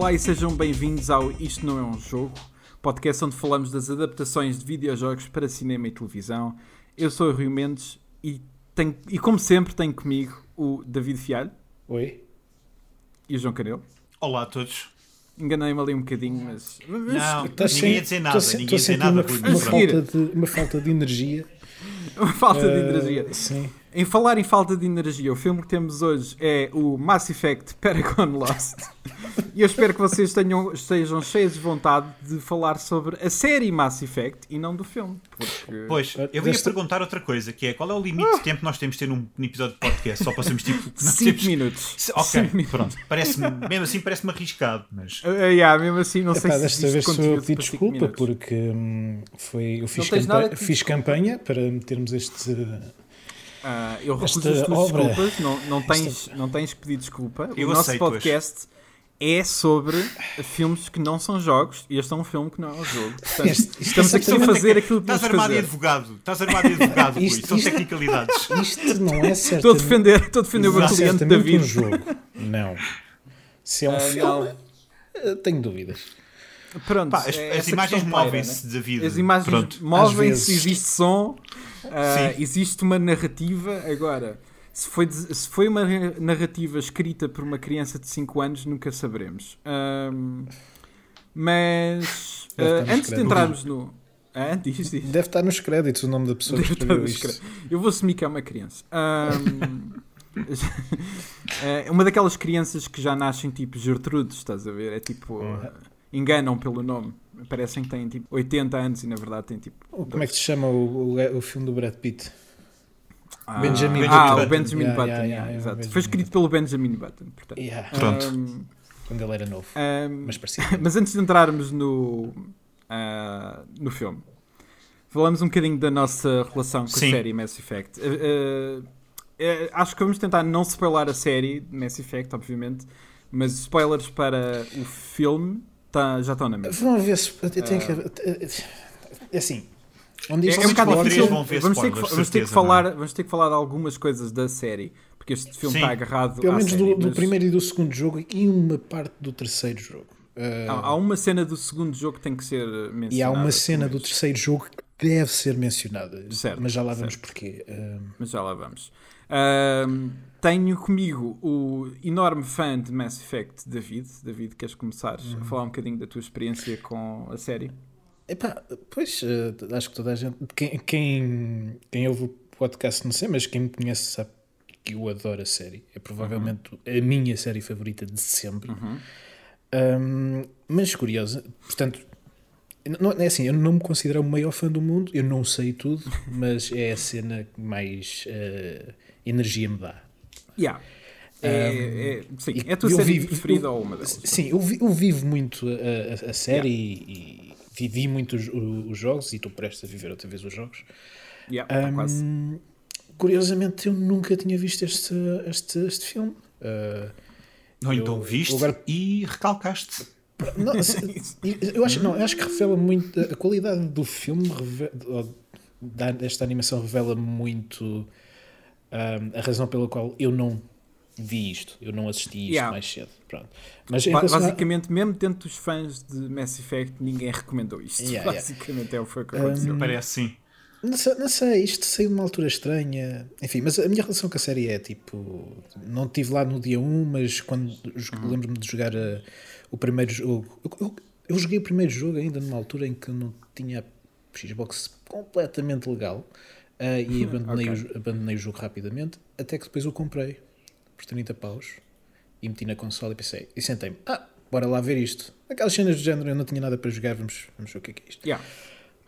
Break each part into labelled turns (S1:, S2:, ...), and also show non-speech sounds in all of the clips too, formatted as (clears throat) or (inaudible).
S1: Olá e sejam bem-vindos ao Isto Não É Um Jogo, podcast onde falamos das adaptações de videojogos para cinema e televisão. Eu sou o Rio Mendes e, tenho, e como sempre tenho comigo o David Fialho
S2: Oi.
S1: e o João Canelo.
S3: Olá a todos.
S1: Enganei-me ali um bocadinho, mas... mas-
S3: Não,
S2: Estás
S3: ninguém
S2: sem-
S3: ia dizer nada,
S2: estou
S3: ninguém
S2: a sentir
S3: nada.
S2: uma,
S3: Rui,
S2: uma falta de, uma falta de energia. (laughs)
S1: Uma falta de
S2: Eh,
S1: energia.
S2: Sim.
S1: Em falar em falta de energia, o filme que temos hoje é o Mass Effect Paragon Lost. (laughs) e eu espero que vocês tenham, estejam cheios de vontade de falar sobre a série Mass Effect e não do filme. Porque...
S3: Pois, eu ia
S2: Desta-
S3: perguntar outra coisa, que é qual é o limite de tempo que nós temos de ter num, num episódio de podcast? Só passamos tipo. (laughs) nós
S1: 5
S3: temos-
S1: minutos.
S3: Ok,
S1: Cinco minutos.
S3: pronto. Parece mesmo assim parece-me arriscado, mas.
S1: Uh, yeah, mesmo assim, não sei
S2: Epá,
S1: se
S2: desta vez sou eu
S1: conteúdo
S2: que pedi
S1: para cinco
S2: desculpa porque hum, foi, eu fiz, campa-
S1: pedir
S2: fiz campanha para metermos este.
S1: Ah, eu recuso
S2: Esta
S1: as tuas
S2: obra-
S1: desculpas, não, não, tens, não tens que pedir desculpa.
S3: Eu
S1: o nosso podcast é sobre filmes que não são jogos e este é um filme que não é um jogo. Portanto,
S2: Este-
S1: estamos aqui a fazer aquilo que
S3: Estás armado de
S1: fazer.
S3: advogado. Estás armado de advogado, Rui.
S2: Isto-
S3: São
S2: isto-
S3: tecnicalidades.
S2: Isto não é certo. (laughs)
S1: Estou a defender, estou a defender o meu
S2: Não é
S1: cliente David.
S2: um jogo. Não. Se é um
S1: Ah,
S2: filme, eh, tenho dúvidas.
S1: Pronto,
S3: Pá, as,
S1: é
S3: as
S1: essa
S3: imagens movem-se
S1: né?
S3: da vida.
S1: As imagens
S2: vezes.
S1: existe som,
S3: Sim.
S1: existe uma narrativa. Agora, se foi, se foi uma narrativa escrita por uma criança de 5 anos, nunca saberemos. Ahm, mas
S2: nos
S1: antes de entrarmos no. Ah, diz, diz.
S2: Deve estar nos créditos o nome da pessoa que
S1: Deve estar
S2: escreveu
S1: nos
S2: isto.
S1: créditos. Eu vou assumir que é uma criança. Ahm, (laughs) é uma daquelas crianças que já nascem tipo Gertrudes, estás a ver? É tipo. Ah, enganam pelo nome. Parecem que têm tipo 80 anos e na verdade têm tipo.
S2: Como é que se chama o, o, o filme do Brad Pitt?
S1: Ah,
S2: Benjamin
S1: ah,
S3: Button.
S1: o Benjamin
S2: Yeah,
S1: Button,
S2: yeah,
S1: yeah,
S2: yeah,
S1: exato.
S2: Benjamin
S1: Foi escrito pelo Benjamin Button, portanto.
S2: Yeah.
S3: Pronto.
S1: Ahm,
S2: Quando ele era novo.
S1: ahm,
S2: Mas parecia. (laughs)
S1: Mas antes de entrarmos no, ah, no filme, falamos um bocadinho da nossa relação com
S3: Sim.
S1: a série Mass Effect. Ah, eh, acho que vamos tentar não spoiler a série de Mass Effect, obviamente, mas spoilers para o filme tá- já estão na mesa.
S2: Vamos ver se. Eu tenho que. É assim. Onde
S1: É,
S2: isto
S1: é um bocado difícil.
S3: vão ver
S1: Vamos ter, que, vamos, ter que
S3: certeza,
S1: falar,
S3: não é?
S1: vamos ter que falar de algumas coisas da série, porque este filme
S3: Sim.
S1: está agarrado
S2: Pelo
S1: à
S2: menos
S1: série,
S2: do, do
S1: mas
S2: primeiro e do segundo jogo e uma parte do terceiro jogo. Uh,
S1: Há, há uma cena do segundo jogo que tem que ser mencionada.
S2: e há uma cena do terceiro jogo que deve ser mencionada.
S1: Certo,
S2: mas já lá vamos porquê. Uh,
S1: Mas já lá vamos. Ahm, tenho comigo o enorme fã de Mass Effect, David. David, queres começar
S2: Uhum.
S1: a falar um bocadinho da tua experiência com a série?
S2: epá, pois, uh, acho que toda a gente. Quem, quem, quem ouve o podcast, não sei, mas quem me conhece sabe que eu adoro a série. É provavelmente a minha série favorita de sempre. Um, mas curiosa, portanto, não, é assim, eu não me considero o maior fã do mundo, eu não sei tudo, (laughs) mas é a cena que mais uh, energia me dá.
S1: Yeah. É, é- sim, é a tua
S2: eu
S1: série
S2: vivo-
S1: preferida
S2: eu-
S1: ou uma delas?
S2: Sim, eu, vi- eu vivo muito a, a- a série e, e vivi muito os, os jogos e estou prestes a viver outra vez os jogos.
S1: Yeah, tá quase.
S2: Um, curiosamente, eu nunca tinha visto este, este, este filme. Uh,
S3: Ou
S2: eu-
S3: então viste
S2: agora-
S3: e recalcaste.
S2: Não, (laughs) eu acho, não, eu acho que revela muito a qualidade do filme reve- ou da- desta animação revela muito ahm, a razão pela qual eu não vi isto, eu não assisti isto
S1: Yeah.
S2: mais cedo. Pronto. Mas
S1: Ba-
S2: relação a-
S1: Basicamente, mesmo dentro dos fãs de Mass Effect, ninguém recomendou isto.
S2: Yeah, (laughs) yeah.
S1: basicamente é o que que
S2: Um,
S1: aconteceu.
S3: Parece sim.
S2: Não sei, não sei, isto saiu numa altura estranha. Enfim, mas a minha relação com a série é tipo. Não estive lá no dia 1, mas quando
S1: Uhum.
S2: lembro-me de jogar uh, o primeiro jogo. Eu, eu- eu joguei o primeiro jogo ainda numa altura em que não tinha a Xbox completamente legal uh, e (laughs) abandonei,
S1: Ok.
S2: o, abandonei o jogo rapidamente. Até que depois o comprei por 30 paus e meti na console e pensei. E sentei-me, ah, bora lá ver isto. Aquelas cenas do género, eu não tinha nada para jogar, vamos, vamos ver o que é que é isto.
S1: Yeah.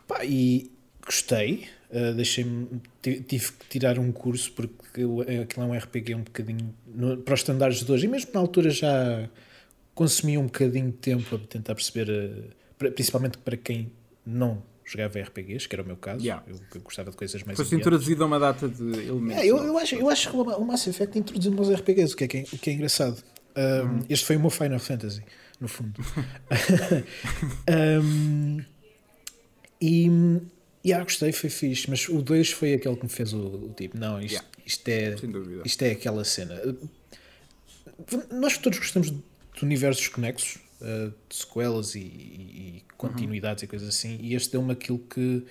S2: Pá, e gostei, uh, deixei-me, ti- tive que tirar um curso porque aquilo é um RPG um bocadinho no- para os estándares de hoje, e mesmo na altura já consumia um bocadinho de tempo a tentar perceber, uh, principalmente para quem não jogava RPGs, que era o meu caso,
S1: Yeah.
S2: eu, eu gostava de coisas mais
S1: Foste introduzido a uma data de elementos.
S2: É, eu, eu, acho, eu acho que o Mass Effect introduziu-me aos RPGs, o que é, que é, o que é engraçado. Um, Este foi o meu Final Fantasy, no fundo. (laughs) Um, e, e ah, gostei, foi fixe, mas o 2 foi aquele que me fez o, o tipo, não, isto,
S1: Yeah.
S2: isto, é, isto é aquela cena. Nós todos gostamos de universos conexos, uh, de sequelas e, e continuidades e coisas assim. E este deu-me aquilo que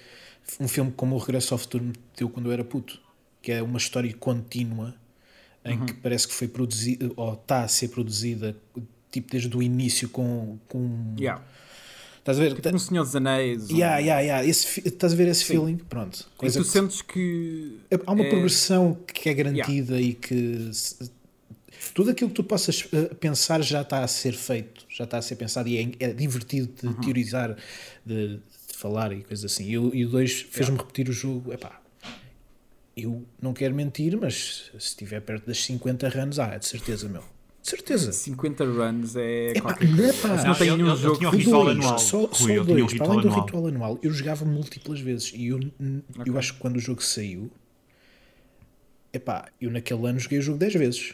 S2: um filme como O Regresso ao Futuro me deu quando eu era puto, que é uma história contínua em que parece que foi produzida ou está a ser produzida tipo desde o início com, com
S1: Yeah.
S2: estás a ver?
S1: Tipo um Senhor dos Anéis.
S2: Yeah, yeah, yeah. Esse, estás a ver esse
S1: Sim.
S2: feeling? Pronto.
S1: E
S2: Coisa
S1: tu
S2: que-
S1: sentes que.
S2: Há uma
S1: é-
S2: progressão que é garantida e que tudo aquilo que tu possas eh, pensar já está a ser feito, já está a ser pensado e é, é divertido de
S1: Uhum.
S2: teorizar, de, de falar e coisas assim. E, o- e o 2 fez-me repetir o jogo. Epá, eu não quero mentir, mas se estiver perto das 50 runs, ah, é de certeza, meu. De certeza.
S1: 50 runs é.
S2: Epá,
S1: qualquer coisa.
S2: não é
S1: não tem nenhum jogo.
S3: tinha um
S2: O
S3: ritual
S2: dois,
S3: anual.
S2: Só,
S3: Rui,
S2: só
S3: ele
S2: o
S3: tinha um
S2: 2, para além do
S3: ritual
S2: ritual anual, eu jogava múltiplas vezes e eu, eu acho que quando o jogo saiu, epá, eu naquele ano joguei o jogo 10 vezes.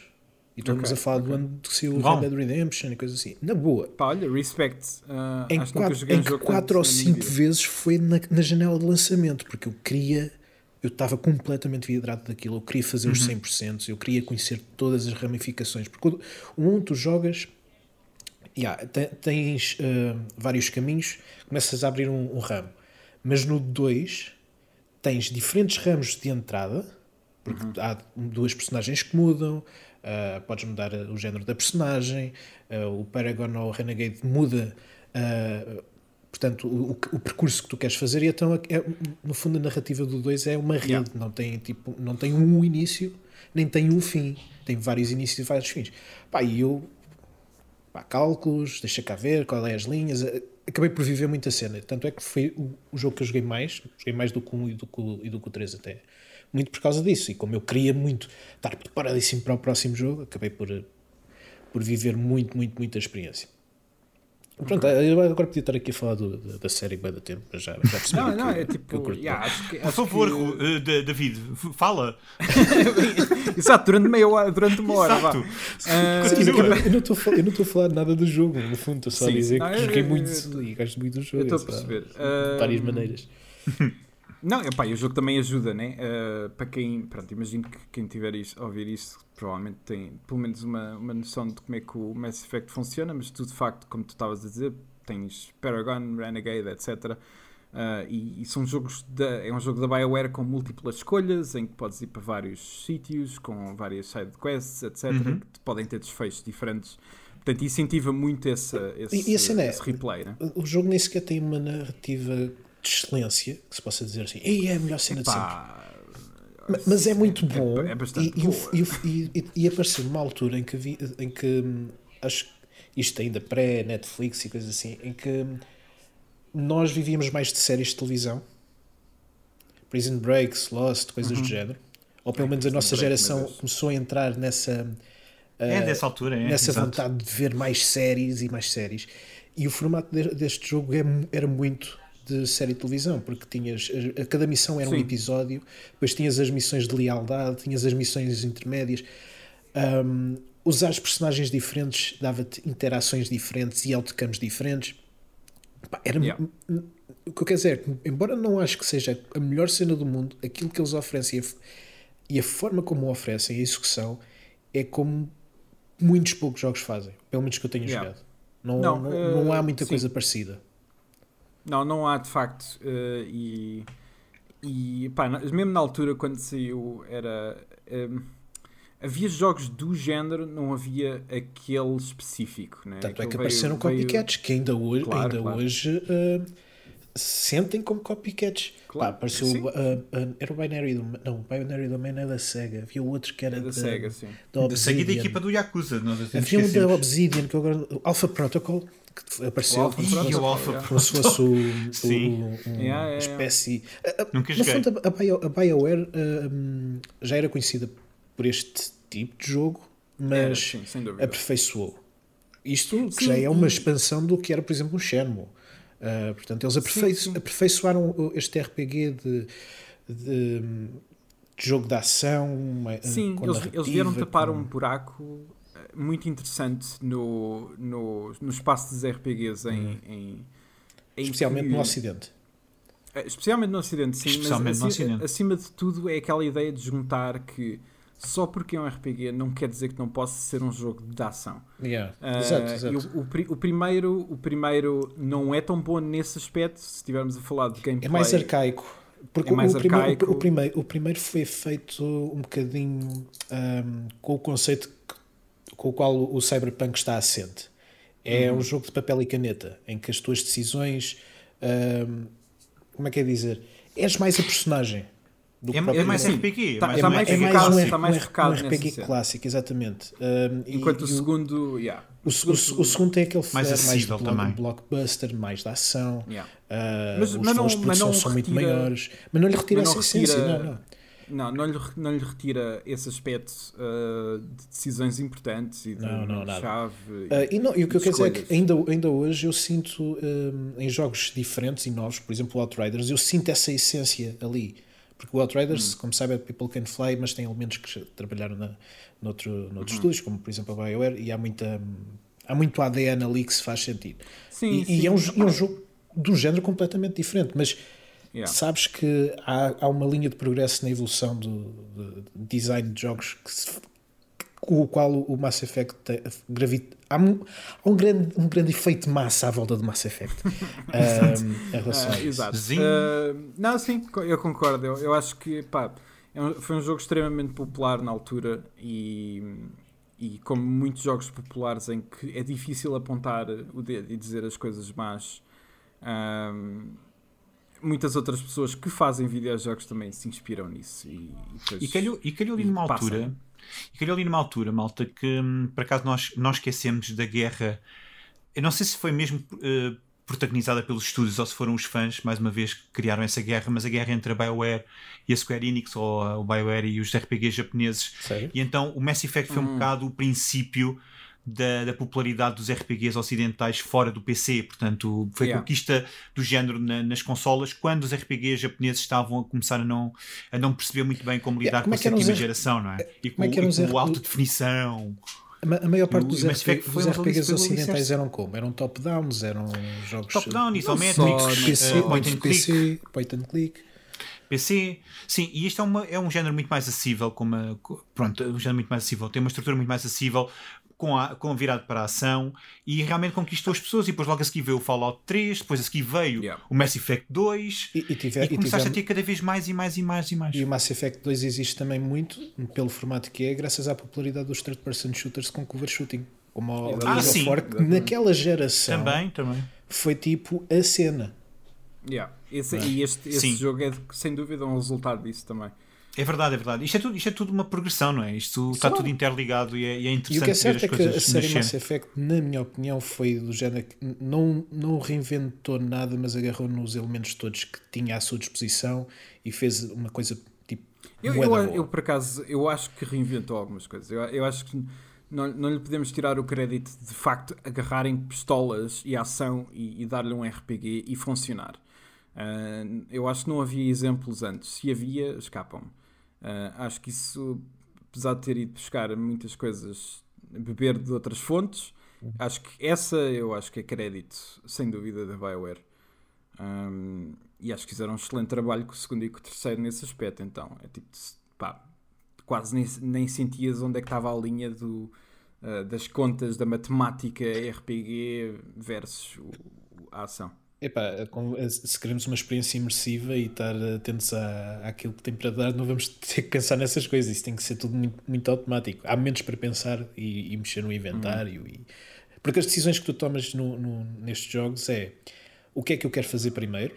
S2: E estamos
S1: Ok,
S2: a falar do ano que saiu o
S3: Uau.
S2: Red Dead Redemption e coisas assim. Na boa.
S1: Pá, olha, respect. Ah,
S2: Em,
S1: acho que nunca
S2: quatro,
S1: joguei
S2: em que
S1: jogo
S2: 4
S1: tanto
S2: ou
S1: na minha
S2: 5
S1: vida.
S2: vezes foi na, na janela de lançamento, porque eu queria, eu estava completamente vidrado daquilo, eu queria fazer
S1: Uhum.
S2: os 100%, eu queria conhecer todas as ramificações. Porque o, o 1 tu jogas, yeah, te- tens ah, vários caminhos, começas a abrir um, um ramo, mas no 2 tens diferentes ramos de entrada, porque
S1: Uhum.
S2: há duas personagens que mudam, ah, podes mudar o género da personagem, ah, o Paragon ou o Renegade muda, ah, portanto, o, o- percurso que tu queres fazer, e então, é- no fundo, a narrativa do 2 é uma rede,
S1: Yeah.
S2: não, tem, tipo, não tem um início, nem tem um fim, tem vários inícios e vários fins. Pá, e eu, pá, cálculos, deixa cá ver qual é as linhas. eh, Acabei por viver muita cena. Tanto é que foi o, o jogo que eu joguei mais, joguei mais do que o 1 e do que o, e do que o 3 até. Muito por causa disso. E como eu queria muito estar preparadíssimo para o próximo jogo, acabei por, por viver muito, muito, muita experiência. Pronto, eu agora podia estar aqui a falar do- da, da série bem da tempo, mas já, já percebi
S1: Não, não, é
S2: que eu
S1: tipo.
S2: curto
S1: yeah, acho que,
S3: Por favor,
S1: que-
S3: eh, Da- David, fala. (laughs)
S1: Exato, durante meia hora, durante uma hora. vá.
S3: Exato.
S1: Ah,
S2: Sim, eu não estou a falar- eu não estou a falar nada do jogo, no fundo, estou só a
S1: Sim,
S2: dizer
S1: não,
S2: que
S1: eu-
S2: joguei
S1: eu-
S2: muito
S1: eu-
S2: e gosto muito do jogo.
S1: estou a
S2: só-
S1: perceber.
S2: De várias
S1: Ah,
S2: maneiras. (laughs)
S1: Não, epá, e o jogo também ajuda, né? Uh, para quem, pronto, imagino que quem tiver isto, a ouvir isto, provavelmente tem pelo menos uma, uma noção de como é que o Mass Effect funciona, mas tu de facto, como tu estavas a dizer, tens Paragon, Renegade, etc. Uh, e, e são jogos da, é um jogo da BioWare com múltiplas escolhas, em que podes ir para vários sítios, com várias side quests, etc.
S3: Uhum.
S1: Que podem ter desfechos diferentes. Portanto, incentiva muito esse, esse,
S2: E- e a cena é-
S1: esse replay, né?
S2: O jogo nem sequer tem uma narrativa de excelência que se possa dizer assim, Ei, é a melhor cena de sempre. Mas é muito bom
S1: é bastante
S2: e, e
S1: boa.
S2: e, e, e, e apareceu numa altura em que, vi, em que hum, acho que isto ainda pré-Netflix e coisas assim, em que hum, nós vivíamos mais de séries de televisão, Prison Breaks, Lost, coisas do género, ou pelo menos a nossa geração começou a entrar nessa
S3: É
S2: eh,
S3: dessa altura, é.
S2: nessa
S3: exato.
S2: vontade de ver mais séries e mais séries. E o formato de- deste jogo é era muito de série de televisão, porque tinhas a, a cada missão era um
S1: Sim.
S2: episódio, depois tinhas as missões de lealdade, tinhas as missões intermédias. Um, usar os personagens diferentes dava-te interações diferentes e outcomes diferentes. Pá, era
S1: Yeah.
S2: o que eu quero dizer, é embora não acho que seja a melhor cena do mundo, aquilo que eles oferecem e a, e a forma como o oferecem, a execução, é como muitos poucos jogos fazem, pelo menos que eu tenha
S1: Yeah.
S2: jogado. Não,
S1: Não,
S2: não,
S1: eh,
S2: não há muita
S1: sim.
S2: coisa parecida.
S1: Não, não há de facto. eh, e e pá, mesmo na altura quando saiu, era. em, havia jogos do género, não havia aquele específico. Né?
S2: Tanto é que
S1: veio-
S2: apareceram
S1: veio-
S2: copycats que ainda hoje,
S1: Claro,
S2: ainda
S1: claro.
S2: hoje eh, sentem como copycats.
S1: Claro,
S2: Pá, apareceu, eh, eh, era o Binary Domain, não, o Binary Domain é da Sega. Havia outro que era
S1: É da Sega, sim.
S2: da
S3: Da seguida
S2: Obsidian.
S3: equipa do Yakuza, assim
S2: Havia um da. Obsidian, que agora, Alpha Protocol, que apareceu
S1: O Alpha Protocol,
S3: o Alpha
S1: yeah.
S2: como se fosse o, (laughs) o- um-
S1: Yeah, yeah,
S2: uma
S1: yeah.
S2: espécie. a- a-
S3: Nunca
S2: no
S3: joguei.
S2: fundo, a, Bio, a BioWare hum, já era conhecida por este tipo de jogo, mas
S1: sim,
S2: aperfeiçoou. Isto que
S1: Sim,
S2: já é uma
S1: e-
S2: expansão do que era, por exemplo, um Shenmue. Uh, portanto, eles aperfei-
S1: sim.
S2: aperfeiçoaram o- este RPG de, de, de jogo de ação. uma-
S1: Sim, eles, eles vieram tapar um buraco muito interessante no, no, no espaço dos RPGs em, em- em
S2: Especialmente
S1: que-
S2: no Ocidente.
S1: Eh, Especialmente no Ocidente, sim.
S3: Especialmente
S1: mas
S3: no
S1: acima,
S3: Ocidente.
S1: acima de tudo é aquela ideia de juntar que só porque é um RPG não quer dizer que não possa ser um jogo de ação.
S2: Yeah.
S1: Uh,
S2: exato, exato.
S1: O, o, o, primeiro, o primeiro não é tão bom nesse aspecto, se estivermos a falar de gameplay.
S2: É mais arcaico. Porque
S1: É mais
S2: o, primeiro,
S1: arcaico.
S2: o, primeiro, o primeiro foi feito um bocadinho um, com o conceito com o qual o Cyberpunk está assente. É
S1: Uhum.
S2: um jogo de papel e caneta, em que as tuas decisões. um, como é que é dizer? És mais a personagem. Do que
S3: É, é mais RPG.
S1: tá-
S3: mais
S1: tá
S3: um
S1: mais
S2: é mais um,
S3: clássico.
S1: tá mais
S2: um- um RPG clássico, exatamente. Um,
S1: Enquanto
S2: e
S1: o segundo, yeah.
S2: o, o o segundo tem aquele
S3: Mais
S2: mais,
S3: acessível
S2: blo-
S3: também.
S2: blockbuster, mais de ação.
S1: Yeah.
S2: ah,
S1: Mas-
S2: os
S1: mas não-
S2: de produção
S1: não
S2: são muito
S1: retira-
S2: maiores. Mas não lhe retira
S1: mas
S2: essa essência. Não, não.
S1: Não, não lhe, não lhe retira esse aspecto uh, de decisões importantes e de
S2: Não, não, nada.
S1: chave.
S2: Ah, e, não, e o que eu quero dizer é que ainda, ainda hoje eu sinto hum, em jogos diferentes e novos, por exemplo o Outriders, eu sinto essa essência ali. Porque o Outriders,
S1: Hum.
S2: como sabe, é People Can Fly, mas tem elementos que trabalharam na, noutro,
S1: Uhum.
S2: noutros estúdios, como por exemplo a BioWare, e há, muita, há muito ADN ali que se faz sentido.
S1: Sim,
S2: e,
S1: sim.
S2: e é, um, é um jogo um género completamente diferente, mas
S1: Yeah.
S2: sabes que há, há uma linha de progresso na evolução do, do design de jogos que se- com o qual o Mass Effect gravita. Há, um, há um, grande, um grande efeito de massa à volta do Mass Effect. (laughs) um, em relação
S1: Ah,
S2: a isso.
S1: exato. Ah, não, sim, eu concordo. Eu, eu acho que pá, é um- foi um jogo extremamente popular na altura e, e como muitos jogos populares em que é difícil apontar o dedo e dizer as coisas más. ahm, muitas outras pessoas que fazem videojogos também se inspiram nisso. E, e,
S3: E calhou, e calhou ali numa
S1: passa.
S3: altura, e calhou ali numa altura, malta, que hum, por acaso nós, nós esquecemos da guerra. Eu não sei se foi mesmo eh, protagonizada pelos estúdios ou se foram os fãs, mais uma vez, que criaram essa guerra, mas a guerra entre a BioWare e a Square Enix, ou a- o BioWare e os RPGs japoneses.
S2: Sério?
S3: E então o Mass Effect foi um
S1: Hum.
S3: bocado o princípio da, da popularidade dos RPGs ocidentais fora do PC. Portanto, foi
S1: Yeah.
S3: conquista do género na- nas consolas quando os RPGs japoneses estavam a começar a não, a não perceber muito bem como lidar
S2: Yeah, como
S3: com
S2: é
S3: a
S2: os
S3: sétima geração, não é? E com,
S2: como é
S3: e
S2: os
S3: com
S2: R-
S3: alta definição.
S2: A ma- A maior parte dos, RP, dos
S3: um
S2: RPGs ocidentais
S3: alicerce.
S2: eram como? Eram top-downs, eram jogos
S3: Top-down, isométricos,
S1: não-
S2: PC,
S3: eh, point and click.
S2: PC, point and click.
S3: PC, sim, e isto é, uma, é um género muito mais acessível, com uma, co- pronto, é um género muito mais acessível, tem uma estrutura muito mais acessível, com, a, com virado para a ação, e realmente conquistou as pessoas, e depois logo a seguir veio o Fallout 3, depois a seguir veio
S1: Yeah.
S3: o Mass Effect 2,
S2: E, e,
S3: e,
S2: tiver, e,
S3: começaste
S2: tivemos-
S3: a ter cada vez mais e mais e mais e mais.
S2: e o Mass Effect 2 existe também muito, pelo formato que é, graças à popularidade dos third-person shooters com cover shooting. Como o
S1: Ah,
S3: sim.
S2: Que naquela geração
S3: Também, também.
S2: foi tipo a cena.
S1: Yeah. Esse, E este, esse jogo é sem dúvida um resultado disso também.
S3: É verdade, é verdade. Isto é tudo, isto é tudo uma progressão, não é? Isto está tudo interligado e é, e é
S2: E o
S3: interessante
S2: que é
S3: ver
S2: certo
S3: as
S2: é que a série. Mass Effect, na minha opinião, foi do género que não, não reinventou nada, mas agarrou nos elementos todos que tinha à sua disposição e fez uma coisa tipo.
S1: Eu, eu,
S2: boa.
S1: eu, por acaso, eu acho que reinventou algumas coisas. Eu, eu acho que não, não lhe podemos tirar o crédito de, de facto agarrarem pistolas e ação e, e dar-lhe um RPG e funcionar. Ah, eu acho que não havia exemplos antes. Se havia, escapam-me. Ah, acho que isso, apesar de ter ido buscar muitas coisas, beber de outras fontes, acho que essa eu acho que é crédito, sem dúvida, da BioWare. Um, e acho que fizeram um excelente trabalho com o segundo e com o terceiro nesse aspecto. Então, é tipo, pá, quase nem, nem sentias onde é que estava a linha do, uh, das contas da matemática RPG versus o, a ação.
S2: Epá, se queremos uma experiência imersiva e estar atentos à, àquilo que tem para dar, não vamos (laughs) ter que pensar nessas coisas. Isso tem que ser tudo muito, muito automático. Há momentos para pensar e, e mexer no inventário. E... Porque as decisões que tu tomas no, no- nestes jogos é o que é que eu quero fazer primeiro?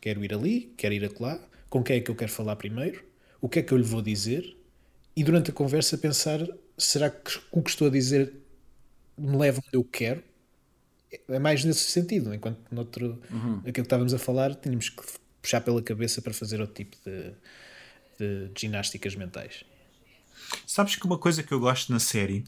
S2: Quero ir ali, quero ir acolá, com quem é que eu quero falar primeiro? O que é que eu lhe vou dizer? E durante a conversa pensar, será que o que estou a dizer me leva onde eu quero? É mais nesse sentido, enquanto noutro,
S1: Uhum.
S2: aquilo que estávamos a falar, tínhamos que puxar pela cabeça para fazer outro tipo de, de ginásticas mentais.
S3: Sabes que uma coisa que eu gosto na série,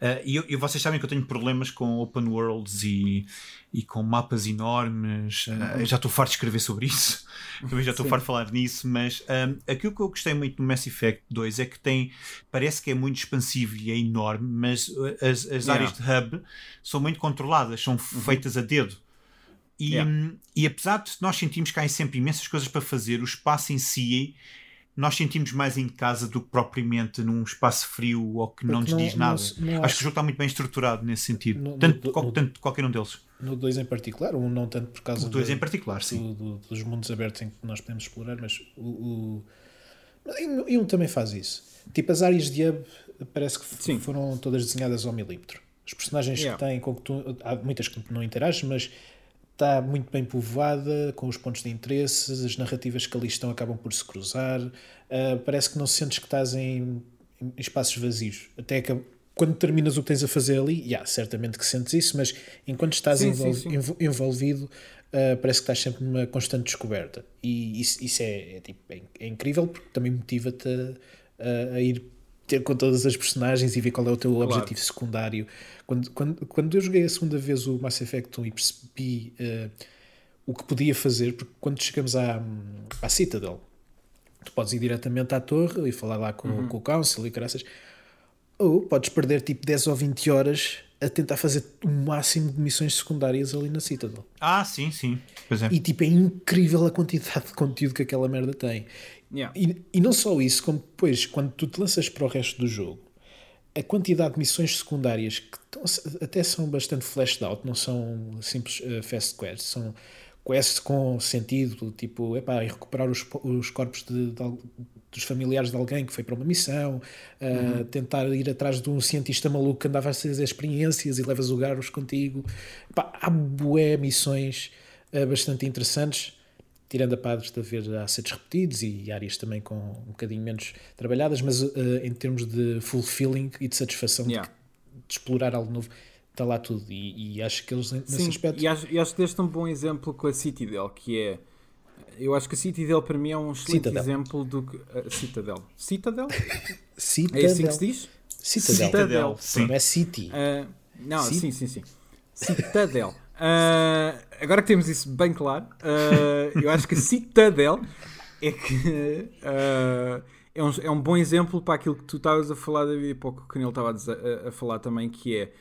S3: eh, e, e vocês sabem que eu tenho problemas com open worlds e, e com mapas enormes, eu já estou farto de escrever sobre isso, (laughs) também já estou farto de falar nisso, mas ehm, aquilo que eu gostei muito no Mass Effect 2 é que tem, parece que é muito expansivo e é enorme, mas eh, as, as
S1: Yeah.
S3: áreas de hub são muito controladas, são feitas a dedo. E,
S1: Yeah.
S3: hum, e apesar de nós sentimos que há sempre imensas coisas para fazer, o espaço em si nós sentimos mais em casa do que propriamente num espaço frio ou que não nos não, diz nada. Não, não acho, acho, que o jogo está muito bem estruturado nesse sentido. No, tanto, no, tanto qualquer um deles.
S2: No 2 em particular, um não tanto por causa
S3: do 2 em particular, sim.
S2: Do, do, dos mundos abertos em que nós podemos explorar, mas o. o e um também faz isso. Tipo, as áreas de hub parece que sim. foram todas desenhadas ao milímetro. Os personagens yeah. que têm, com que tu, há muitas que não interages, mas está muito bem povoada, com os pontos de interesse, as narrativas que ali estão acabam por se cruzar. Uh, parece que não sentes que estás em, em espaços vazios. Até que quando terminas o que tens a fazer ali, yeah, certamente que sentes isso, mas enquanto estás sim, envol sim, sim. envolvido, uh, parece que estás sempre numa constante descoberta. E isso, isso é, é, tipo, é, é, incrível porque também motiva-te a, a, ir ter com todas as personagens e ver qual é o teu claro. objetivo secundário. Quando, quando, quando eu joguei a segunda vez o Mass Effect 1 e percebi uh, o que podia fazer, porque quando chegamos à, à Citadel, tu podes ir diretamente à torre e falar lá com, uhum. com o Council e graças ou podes perder tipo 10 ou 20 horas a tentar fazer o máximo de missões secundárias ali na Citadel.
S3: Ah, sim, sim. Pois é.
S2: E tipo, é incrível a quantidade de conteúdo que aquela merda tem. Yeah. E, e não só isso, como depois, quando tu te lanças para o resto do jogo, a quantidade de missões secundárias que até são bastante flashed out, não são simples uh, fast quests, são quests com sentido, tipo, epá, recuperar os, os corpos de, de, dos familiares de alguém que foi para uma missão, uh, uhum. tentar ir atrás de um cientista maluco que andava a fazer experiências e levas o Garros contigo. Epá, há bué missões uh, bastante interessantes tirando a padres de haver assets repetidos e áreas também com um bocadinho menos trabalhadas, mas uh, em termos de fulfilling e de satisfação yeah. de, de, explorar algo novo, está lá tudo. E, e acho que eles, nesse
S1: Sim,
S2: aspecto.
S1: E acho, e acho que deste um bom exemplo com a Citadel, que é. Eu acho que a Citadel para mim é um excelente Citadel. exemplo do que. Uh, Citadel. Citadel?
S2: Citadel.
S1: É assim que se diz?
S2: Citadel.
S1: Citadel.
S2: Sim. Não é City.
S1: Uh, não, sim, sim, sim. Citadel. Uh, agora que temos isso bem claro, uh, eu acho que a Citadel é que uh, é, um, é um bom exemplo para aquilo que tu estavas a falar, David, e pouco que ele estava a, a, falar também, que é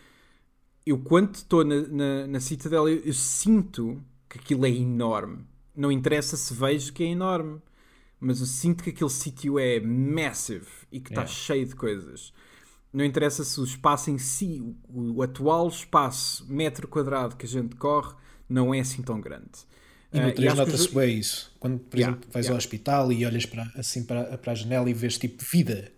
S1: eu quando estou na, na, na Citadel, eu, eu, sinto que aquilo é enorme. Não interessa se vejo que é enorme, mas eu sinto que aquele sítio é massive e que está yeah. cheio de coisas. Não interessa se o espaço em si, o, o, atual espaço metro quadrado que a gente corre, não é assim tão grande.
S2: E no 3 uh, nota-se que... bem isso. Quando, por yeah, exemplo, vais yeah. ao hospital e olhas para, assim para, para a janela e vês tipo vida.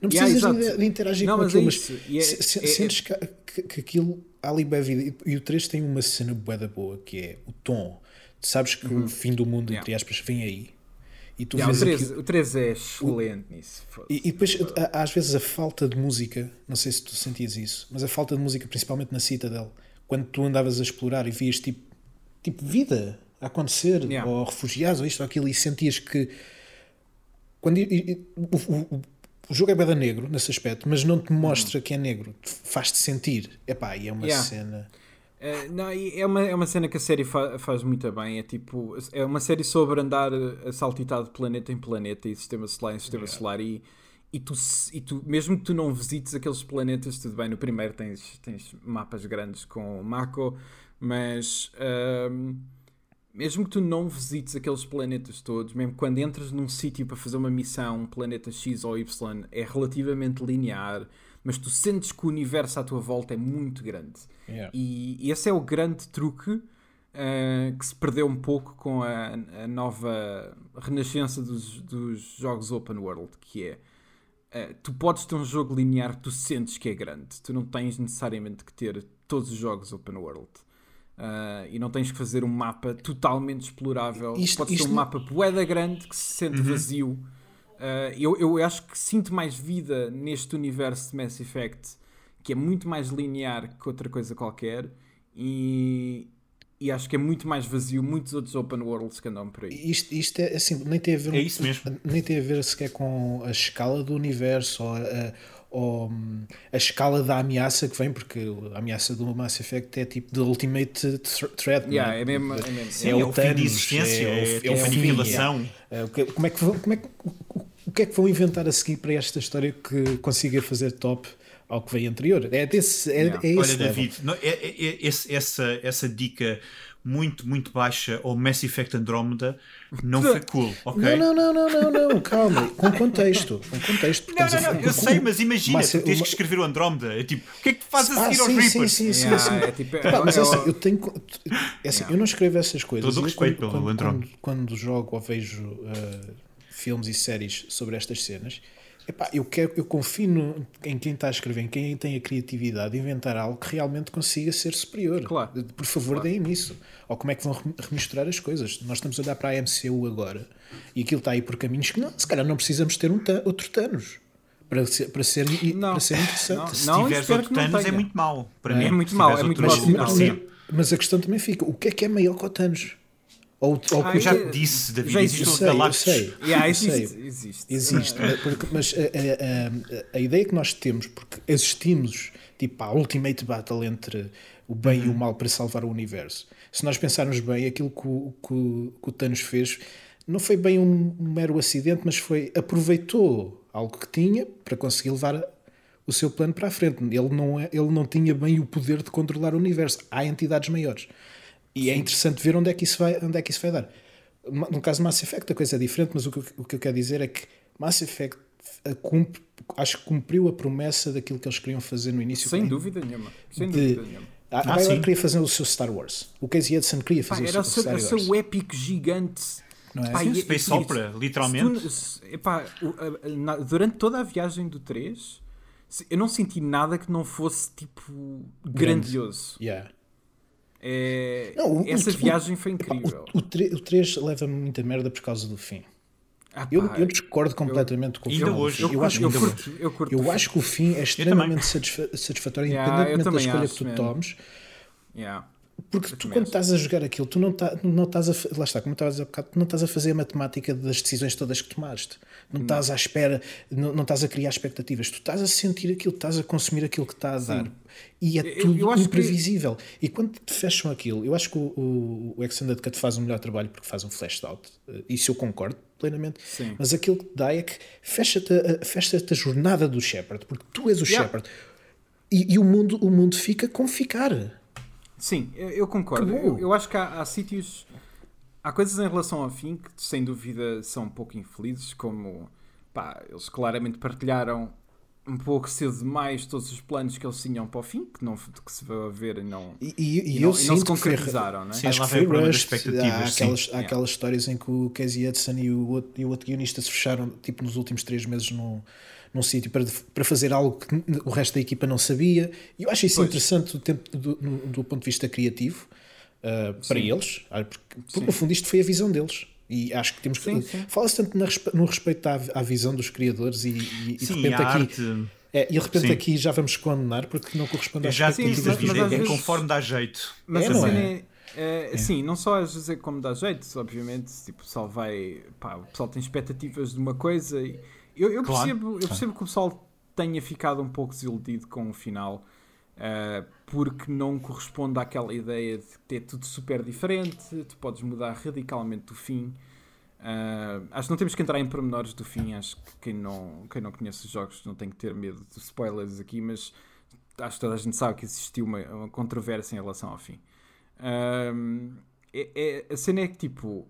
S2: Não precisas yeah, de, interagir não, com mas aquilo, é mas é, se, é, sentes que, que, que, aquilo há ali bem vida. E, o 3 tem uma cena da boa que é o tom. Tu sabes que uhum. o fim do mundo, entre aspas, vem aí.
S1: E tu yeah, o, 13, aquilo... o 13 é excelente o... nisso.
S2: E, e, depois, às vezes, a falta de música, não sei se tu sentias isso, mas a falta de música, principalmente na Citadel, quando tu andavas a explorar e vias tipo, tipo vida a acontecer, yeah. ou refugiados, ou isto ou aquilo, e sentias que. Quando, e, e, o, o, o, jogo é bada negro nesse aspecto, mas não te mostra que é negro, faz-te sentir. Epá, e é uma yeah. cena.
S1: Uh, não, é uma, é uma cena que a série fa faz muito bem. É tipo, é uma série sobre andar a saltitar de planeta em planeta e sistema solar em sistema yeah. solar. E, e, tu, e tu, mesmo que tu não visites aqueles planetas, tudo bem. No primeiro tens, tens mapas grandes com Mako, mas uh, mesmo que tu não visites aqueles planetas todos, mesmo quando entras num sítio para fazer uma missão, um planeta X ou Y, é relativamente linear mas tu sentes que o universo à tua volta é muito grande. Yeah. E, esse é o grande truque uh, que se perdeu um pouco com a, a nova renascença dos, dos, jogos open world, que é uh, tu podes ter um jogo linear que tu sentes que é grande. Tu não tens necessariamente que ter todos os jogos open world. Uh, e não tens que fazer um mapa totalmente explorável. Isto, Podes isto ter um mapa poeda grande que se sente uhum. vazio Uh, eu, eu acho que sinto mais vida neste universo de Mass Effect que é muito mais linear que outra coisa qualquer e, e acho que é muito mais vazio muitos outros open worlds que andam por aí.
S2: Isto, isto é assim, nem tem a ver
S3: é isso mesmo.
S2: nem tem a ver sequer com a escala do universo ou a, ou a escala da ameaça que vem, porque a ameaça do Mass Effect é tipo de ultimate threat.
S1: Yeah, é? é mesmo, é, mesmo.
S3: é, é o, o fim de existência, é, é, é, é a aniquilação.
S2: É. Como é que como é que o que é que vão inventar a seguir para esta história que consiga fazer top ao que veio anterior? É, desse, é, yeah. é
S3: Olha, David, não, é, é, é esse, essa, essa dica muito, muito baixa ou Mass Effect Andromeda, não foi cool, ok?
S2: Não, não, não, não, não, não, calma, com contexto, com contexto.
S3: Não, não, não, eu sei, mas imagina, tu tens que escrever o Andromeda, é tipo, o que é que tu fazes a
S2: Ah,
S3: seguir aos
S2: sim,
S3: Reapers?
S2: sim, sim, sim,
S1: é tipo-
S2: mas
S1: é
S2: é assim, eu tenho. É assim, eu não escrevo essas coisas.
S3: Todo o respeito
S2: quando,
S3: pelo
S2: quando,
S3: Andrómeda.
S2: quando, quando jogo ou vejo uh, filmes e séries sobre estas cenas, epá, eu, quero, eu confio no- em quem está a escrever, em quem tem a criatividade de inventar algo que realmente consiga ser superior.
S1: Claro.
S2: Por favor, deem nisso. Ou como é que vão rem- remisturar as coisas? Nós estamos a olhar para a MCU agora e aquilo está aí por caminhos que não, se calhar não precisamos ter um outro Thanos. Para ser, para ser,
S1: Não.
S2: para ser interessante.
S3: Se
S1: Não,
S3: tiveres
S1: espero
S3: outro
S1: que não
S3: Thanos é muito mau. Para
S2: É
S3: mim,
S1: muito
S3: Se
S1: mau,
S3: tiveres
S1: é muito mau
S2: Mas,
S1: sinal.
S3: Sim.
S2: mas a questão também fica: o que é que é maior que o Thanos? Ou, ou
S1: Ah,
S3: Eu já
S1: eu-
S3: disse, David,
S1: já
S3: existe
S2: eu sei, eu
S3: Galactus.
S2: sei.
S1: Yeah,
S2: Eu
S1: existe, existe.
S2: Existe, mas- porque- mas a, a- a- a ideia que nós temos, porque assistimos tipo à Ultimate Battle entre o bem
S1: Uhum.
S2: e o mal para salvar o universo. Se nós pensarmos bem, aquilo que o, que que o Thanos fez não foi bem um, mero acidente, mas foi aproveitou algo que tinha para conseguir levar o seu plano para a frente. Ele não, é, ele não tinha bem o poder de controlar o universo. Há entidades maiores. E é interessante ver onde é que isso vai, onde é que isso vai dar. No caso de Mass Effect a coisa é diferente, mas o que, eu- o que eu quero dizer é que Mass Effect a cumpre- acho que cumpriu a promessa daquilo que eles queriam fazer no início.
S1: Sem
S2: Em-
S1: dúvida nenhuma. Sem
S2: de-
S1: dúvida nenhuma.
S2: A,
S3: Ah,
S2: BioWare
S3: sim.
S2: queria fazer o seu Star Wars. O Casey Hudson queria
S1: Pá,
S2: fazer
S1: era
S2: o
S1: o
S2: seu
S1: seu,
S2: Star
S1: o seu
S2: Wars.
S1: épico gigante.
S2: Não é?
S1: Pá,
S3: Sim,
S1: e-
S3: Space
S1: e-
S3: Opera,
S1: se
S3: literalmente.
S1: tu- se- epá, o- a- a- na- durante toda a viagem do 3, se- eu não senti nada que não fosse tipo grandioso.
S2: Yeah.
S1: É,
S2: Não, o-
S1: essa
S2: o-
S1: viagem foi incrível.
S2: o, o, o 3 leva muita merda por causa do fim.
S1: Ah,
S2: Eu,
S1: pá,
S2: eu discordo completamente com o
S3: Ainda hoje,
S2: fim.
S1: eu,
S2: Eu, acho,
S1: eu, curto, eu curto.
S2: eu acho que o fim é extremamente satisfa- satisfatório,
S1: Yeah, eu
S2: independentemente da escolha que tu tomes.
S1: Yeah.
S2: Porque
S1: Eu
S2: tu, quando estás a jogar aquilo, tu não, tá, não estás a. Lá está, como eu estava a bocado, tu não estás a fazer a matemática das decisões todas que tomaste. Não, estás à espera, não, não estás a criar expectativas. Tu estás a sentir aquilo, estás a consumir aquilo que está a dar. E é
S1: Eu-
S2: tudo
S1: eu que-
S2: imprevisível. E quando te fecham aquilo, eu acho que o, o, o Extended Cut faz um melhor trabalho porque faz um flash out. Eh, Isso eu concordo plenamente.
S1: Sim.
S2: Mas aquilo que te dá é que fecha-te a, fecha a jornada do Shepard, porque tu és o
S1: Yeah.
S2: Shepard. E, e o, mundo, o mundo fica como ficar.
S1: Sim, eu, eu concordo. Eu, eu acho que há, há sítios. Há coisas em relação ao fim que, sem dúvida, são um pouco infelizes, como pá, eles claramente partilharam um pouco cedo demais todos os planos que eles tinham para o fim, que, não, que se vai ver e não.
S2: E, e- e eu
S1: não, e não se
S2: sinto que foi-
S1: concretizaram, não é?
S3: Sim,
S2: Acho
S3: lá
S2: que foi
S3: o expectativas,
S2: Há
S3: sim.
S2: aquelas, há
S1: Yeah.
S2: aquelas histórias em que o Casey Hudson e o, outro- e o outro guionista se fecharam tipo, nos últimos três meses num, num sítio para, para fazer algo que o resto da equipa não sabia. E eu acho isso
S1: Pois.
S2: interessante do, tempo, do, no- do ponto de vista criativo uh, para
S1: Sim.
S2: eles, ah, porque, porque
S1: Sim.
S2: no fundo isto foi a visão deles. E acho que temos que.
S1: Sim, sim.
S2: Fala-se tanto na no respeito à, à visão dos criadores e, e, e de
S3: Sim,
S2: repente
S3: a
S2: aqui.
S3: arte.
S2: É, e de repente
S3: Sim.
S2: aqui já vamos condenar porque não corresponde às
S1: Sim, isso,
S3: disse,
S1: mas-
S3: é
S1: vezes-
S3: conforme dá jeito.
S1: Mas
S2: É,
S1: a
S2: não
S1: cena
S2: é?
S1: é. é, Sim, não só às vezes é como dá jeito, obviamente. Tipo, o pessoal vai. Pá, o pessoal tem expectativas de uma coisa e. Eu, eu,
S3: Claro.
S1: percebo, eu percebo que o pessoal tenha ficado um pouco desiludido com o final. Ah, porque não corresponde àquela ideia de ter tudo super diferente, tu podes mudar radicalmente o fim. Ah, acho que não temos que entrar em pormenores do fim. Acho que quem não, quem não conhece os jogos não tem que ter medo de spoilers aqui, mas acho que toda a gente sabe que existiu uma, uma controvérsia em relação ao fim. Ahm, é, é- a cena é que, tipo,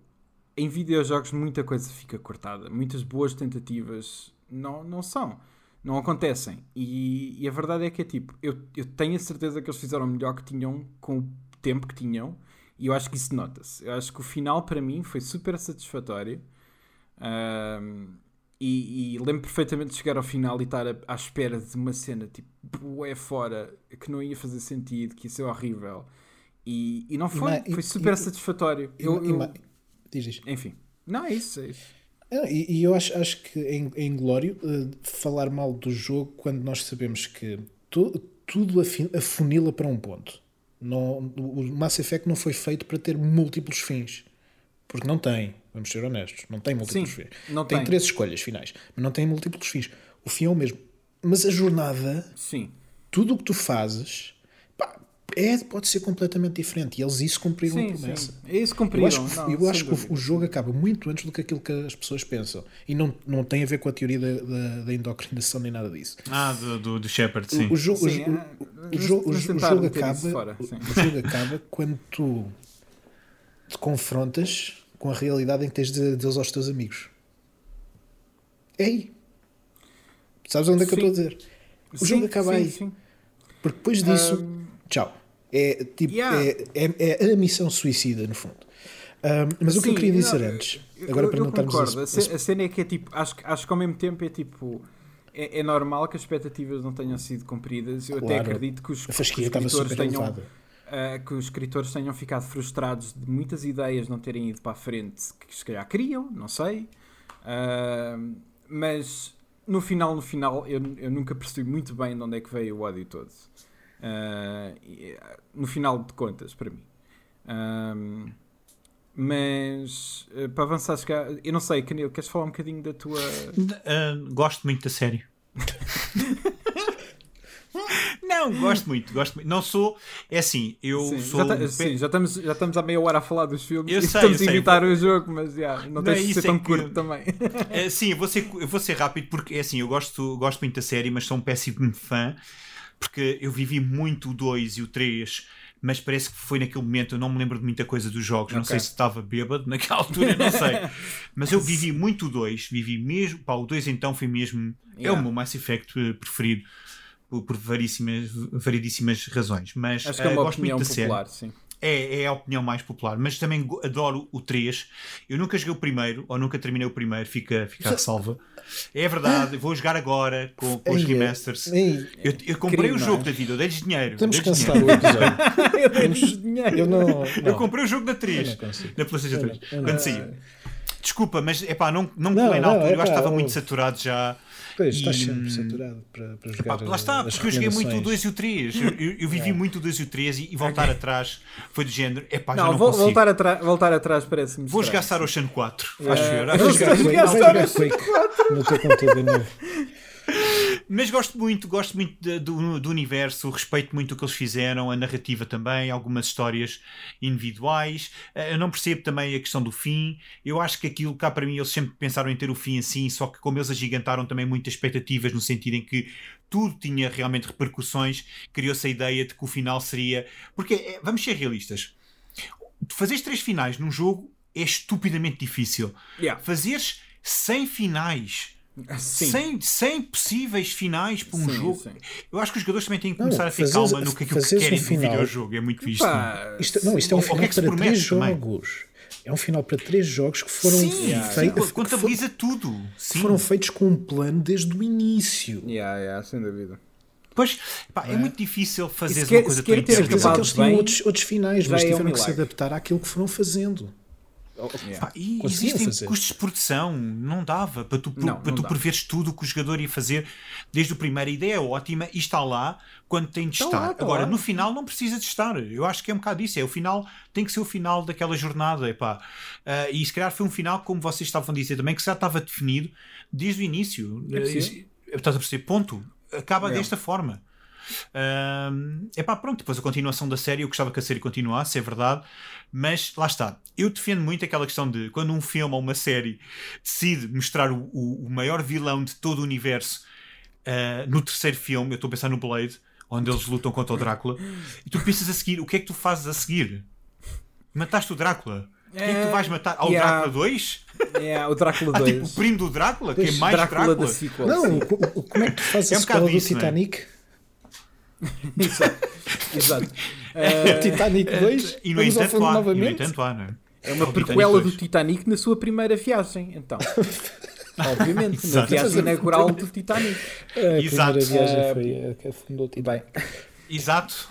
S1: em videojogos muita coisa fica cortada. Muitas boas tentativas não, não são. Não acontecem. E, e a verdade é que é tipo, eu, eu tenho a certeza que eles fizeram o melhor que tinham com o tempo que tinham. E eu acho que isso nota-se. Eu acho que o final, para mim, foi super satisfatório. Ahm, e, e lembro perfeitamente de chegar ao final e estar a- à espera de uma cena tipo, é fora, que não ia fazer sentido, que ia ser horrível. E, e não foi.
S2: e-
S1: foi super satisfatório. Eu- eu-
S2: diz, diz.
S1: enfim. Não, é isso. É isso.
S2: Ah, E, e eu acho, acho que é in- é inglório eh, falar mal do jogo quando nós sabemos que tu- tudo afunila para um ponto. Não, o Mass Effect não foi feito para ter múltiplos fins. Porque não tem, vamos ser honestos, não tem múltiplos
S1: Sim,
S2: fins.
S1: não
S2: tem,
S1: tem.
S2: três escolhas finais, mas não tem múltiplos fins. O fim é o mesmo. Mas a jornada,
S1: Sim.
S2: tudo o que tu fazes, é, pode ser completamente diferente. E eles isso cumpriram a
S1: Sim,
S2: promessa.
S1: sim. É isso
S2: Eu
S1: cumpriram.
S2: acho, que,
S1: não,
S2: eu acho que o- jogo acaba muito antes do que aquilo que as pessoas pensam. E não, não tem a ver com a teoria da, da, da endocrinação nem nada disso.
S3: Ah, do, do, do Shepard, sim.
S2: O, o jogo,
S1: Sim,
S2: o, o acaba,
S1: fora,
S2: o- jogo acaba quando tu te confrontas com a realidade em que tens de dizê-los aos teus amigos. É aí. Sabes onde é que eu estou a dizer? O
S1: Sim,
S2: jogo acaba
S1: sim,
S2: aí.
S1: sim.
S2: Porque depois disso,
S1: Um,
S2: tchau. É, tipo,
S1: Yeah.
S2: é, é, é a missão suicida, no fundo. Um, mas o que eu
S1: Sim,
S2: queria dizer
S1: não,
S2: antes,
S1: eu-
S2: agora
S1: eu,
S2: para
S1: eu
S2: não estarmos
S1: concordo.
S2: a,
S1: A, a cena é que é tipo, acho, que- acho que ao mesmo tempo é tipo. É, é normal que as expectativas não tenham sido cumpridas. Eu até
S2: Claro.
S1: acredito que os, que os escritores tenham, ah, que os escritores tenham ficado frustrados de muitas ideias não terem ido para a frente que se calhar queriam, não sei. Ah, mas no final, no final, eu, eu nunca percebi muito bem de onde é que veio o ódio todo. Ah, ah, no final de contas, para mim. Mas ah, para avançar, eu não sei, Canil, queres falar um bocadinho da tua.
S3: Ah, gosto muito da série. (laughs) Não, gosto muito, gosto muito. Não sou. É assim, eu
S1: Sim,
S3: sou.
S1: já,
S3: pe-
S1: sim, já estamos, já estamos há meia hora a falar dos filmes
S3: Eu
S1: e
S3: sei,
S1: estamos
S3: eu
S1: a
S3: sei.
S1: imitar o jogo, mas já, não
S3: Não,
S1: tens de
S3: isso
S1: ser
S3: é
S1: tão
S3: que-
S1: curto também.
S3: É, sim, eu vou, ser, eu vou ser rápido porque é assim, eu gosto, gosto muito da série, mas sou um péssimo fã porque eu vivi muito o 2 e o 3, mas parece que foi naquele momento, eu não me lembro de muita coisa dos jogos, não
S1: Ok.
S3: sei se estava bêbado (laughs) naquela altura, não sei. Mas eu vivi (laughs) muito o 2, vivi mesmo, pá, o 2 então foi mesmo, é
S1: Yeah.
S3: o meu Mass Effect eh, preferido. Por, por variedíssimas, razões, mas
S1: Acho que é
S3: eh,
S1: uma
S3: gosto
S1: opinião
S3: muito da série.
S1: popular, sim.
S3: É, é a opinião mais popular, mas também adoro o 3. Eu nunca joguei o primeiro, ou nunca terminei o primeiro, fica, fica a salva. É verdade, vou jogar agora com, com os
S2: Ei,
S3: remasters. Eu, eu comprei o jogo
S1: não é?
S3: da vida, eu dei-lhes dinheiro.
S2: Temos que cancelar o
S3: dinheiro.
S2: episódio. (laughs)
S1: eu dei-lhes dinheiro.
S2: Eu não.
S3: Eu
S2: não.
S3: comprei o jogo da
S2: Eu
S3: 3,
S2: não consigo.
S3: da PlayStation
S2: Eu
S3: 3,
S2: não- eu não.
S3: quando saiu. Desculpa, mas epá, não, não me
S2: Não,
S3: colei na
S2: não,
S3: altura, eu acho que estava
S2: eu-
S3: muito saturado já.
S2: Pois, estás sempre saturado para, para jogar.
S3: Pá, lá está,
S2: as
S3: porque eu joguei muito o
S2: recomendações.
S3: 2 e o 3. Eu, eu- eu vivi muito o 2 e o 3 e, e voltar atrás foi do género. Epá, já
S1: Não,
S3: não consigo.
S1: voltar, atra- voltar atrás parece-me
S3: Vou jogar
S1: estranho.
S3: Star Ocean 4,
S1: É,
S3: acho eu.
S1: eu
S3: Acho
S1: vou
S3: que-
S2: jogar
S1: jogar
S2: Quake, vai jogar Quake no teu computador novo.
S3: Mas gosto muito, gosto muito de- do, do universo, respeito muito o que eles fizeram, a narrativa também, algumas histórias individuais. Eh, Eu não percebo também a questão do fim. Eu acho que aquilo cá para mim eles sempre pensaram em ter o fim assim, só que como eles agigantaram também muitas expectativas no sentido em que tudo tinha realmente repercussões, criou-se a ideia de que o final seria. Porque eh, vamos ser realistas. Fazeres três finais num jogo é estupidamente difícil.
S1: Yeah.
S3: Fazeres 100 finais
S1: Sim.
S3: 100, 100 possíveis finais para um
S1: Sim,
S3: jogo.
S1: sim.
S3: Eu acho que os jogadores também têm que
S2: Não,
S3: começar a ter calma no que, aquilo que
S2: um
S3: querem do
S2: final-
S3: videojogo. É muito visto.
S1: Pá,
S2: Isto, não, isto é um final
S3: que é
S2: para
S3: promete
S2: três
S3: também?
S2: jogos. É um final para três jogos que foram
S3: Sim,
S2: feitos.
S3: sim, contabiliza tudo. Sim.
S2: Foram feitos com um plano desde o início.
S1: Yeah, yeah, sem dúvida.
S3: Pois, pá, é? muito difícil fazer uma coisa tão
S1: ter
S2: Certeza que eles tinham outros, outros finais, mas
S1: é um
S2: tiveram que se adaptar àquilo que foram fazendo.
S1: Yeah.
S3: Pá, e
S2: Conseguiam
S3: existem
S2: fazer.
S3: custos de produção, não dava para tu,
S1: Não,
S3: para
S1: não
S3: tu
S1: dá.
S3: preveres tudo o que o jogador ia fazer desde o primeiro. A ideia é ótima e está lá quando tem de
S1: Está
S3: estar.
S1: lá, está
S3: Agora,
S1: lá.
S3: no final, não precisa de estar. Eu acho que é um bocado isso. É o final, tem que ser o final daquela jornada. Epá. Ah, e se calhar foi um final, como vocês estavam a dizer também, que já estava definido desde o início.
S1: É
S3: Ah, Estás a perceber? Ponto. Acaba
S1: É.
S3: desta forma. É pá, pronto, depois a continuação da série, eu gostava que a série continuasse, é verdade, mas lá está. Eu defendo muito aquela questão de quando um filme ou uma série decide mostrar o, o- o maior vilão de todo o universo ah, no terceiro filme, eu estou a pensar no Blade, onde eles lutam contra o Drácula, e tu pensas a seguir, o que é que tu fazes a seguir? Mataste o Drácula? O que é que tu vais matar? Ao
S1: yeah.
S3: Drácula 2?
S1: Yeah, o Drácula
S3: Ah,
S1: 2.
S3: tipo o primo do Drácula, que é mais
S1: Drácula,
S3: Drácula.
S1: da sequel.
S2: Não, o- o- como é que tu fazes
S3: É
S2: a
S3: um
S2: sequela
S3: bocado
S2: do
S3: isso, é?
S2: Titanic? (laughs)
S1: Exato. Exato.
S2: É Titanic 2?
S3: E no
S2: Vamos ao
S3: entanto
S2: fundo
S3: há, e no
S2: novamente?
S3: entanto há, não é?
S1: É uma
S3: Ao
S1: prequela do
S3: Titanic
S1: Titanic na sua primeira viagem, então. (laughs) Obviamente, na viagem inaugural do Titanic.
S2: A
S3: Exato.
S2: primeira viagem
S1: Ah,
S2: foi a que afundou o
S1: E bem,
S2: Titanic.
S3: Exato.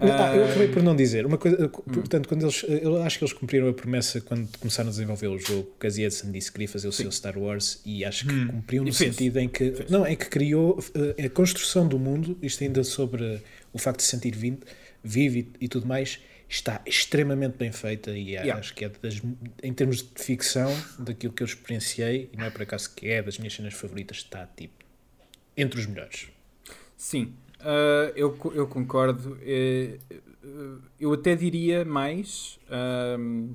S2: Ah, eu acabei por não dizer. Uma coisa, portanto, quando eles, eu acho que eles cumpriram a promessa quando começaram a desenvolver o jogo. O Casey Edson disse que queria fazer o seu Star Wars e acho que cumpriu no
S1: fez.
S2: sentido em que não é que criou eh, a construção do mundo. Isto ainda sobre o facto de se sentir vivo, vivo e, e tudo mais está extremamente bem feita e
S1: Yeah.
S2: acho que é das, em termos de ficção daquilo que eu experienciei e não é por acaso que é das minhas cenas favoritas está tipo entre os melhores.
S1: sim, ah, eu, eu concordo. Eh, eh, eu até diria mais. ahm,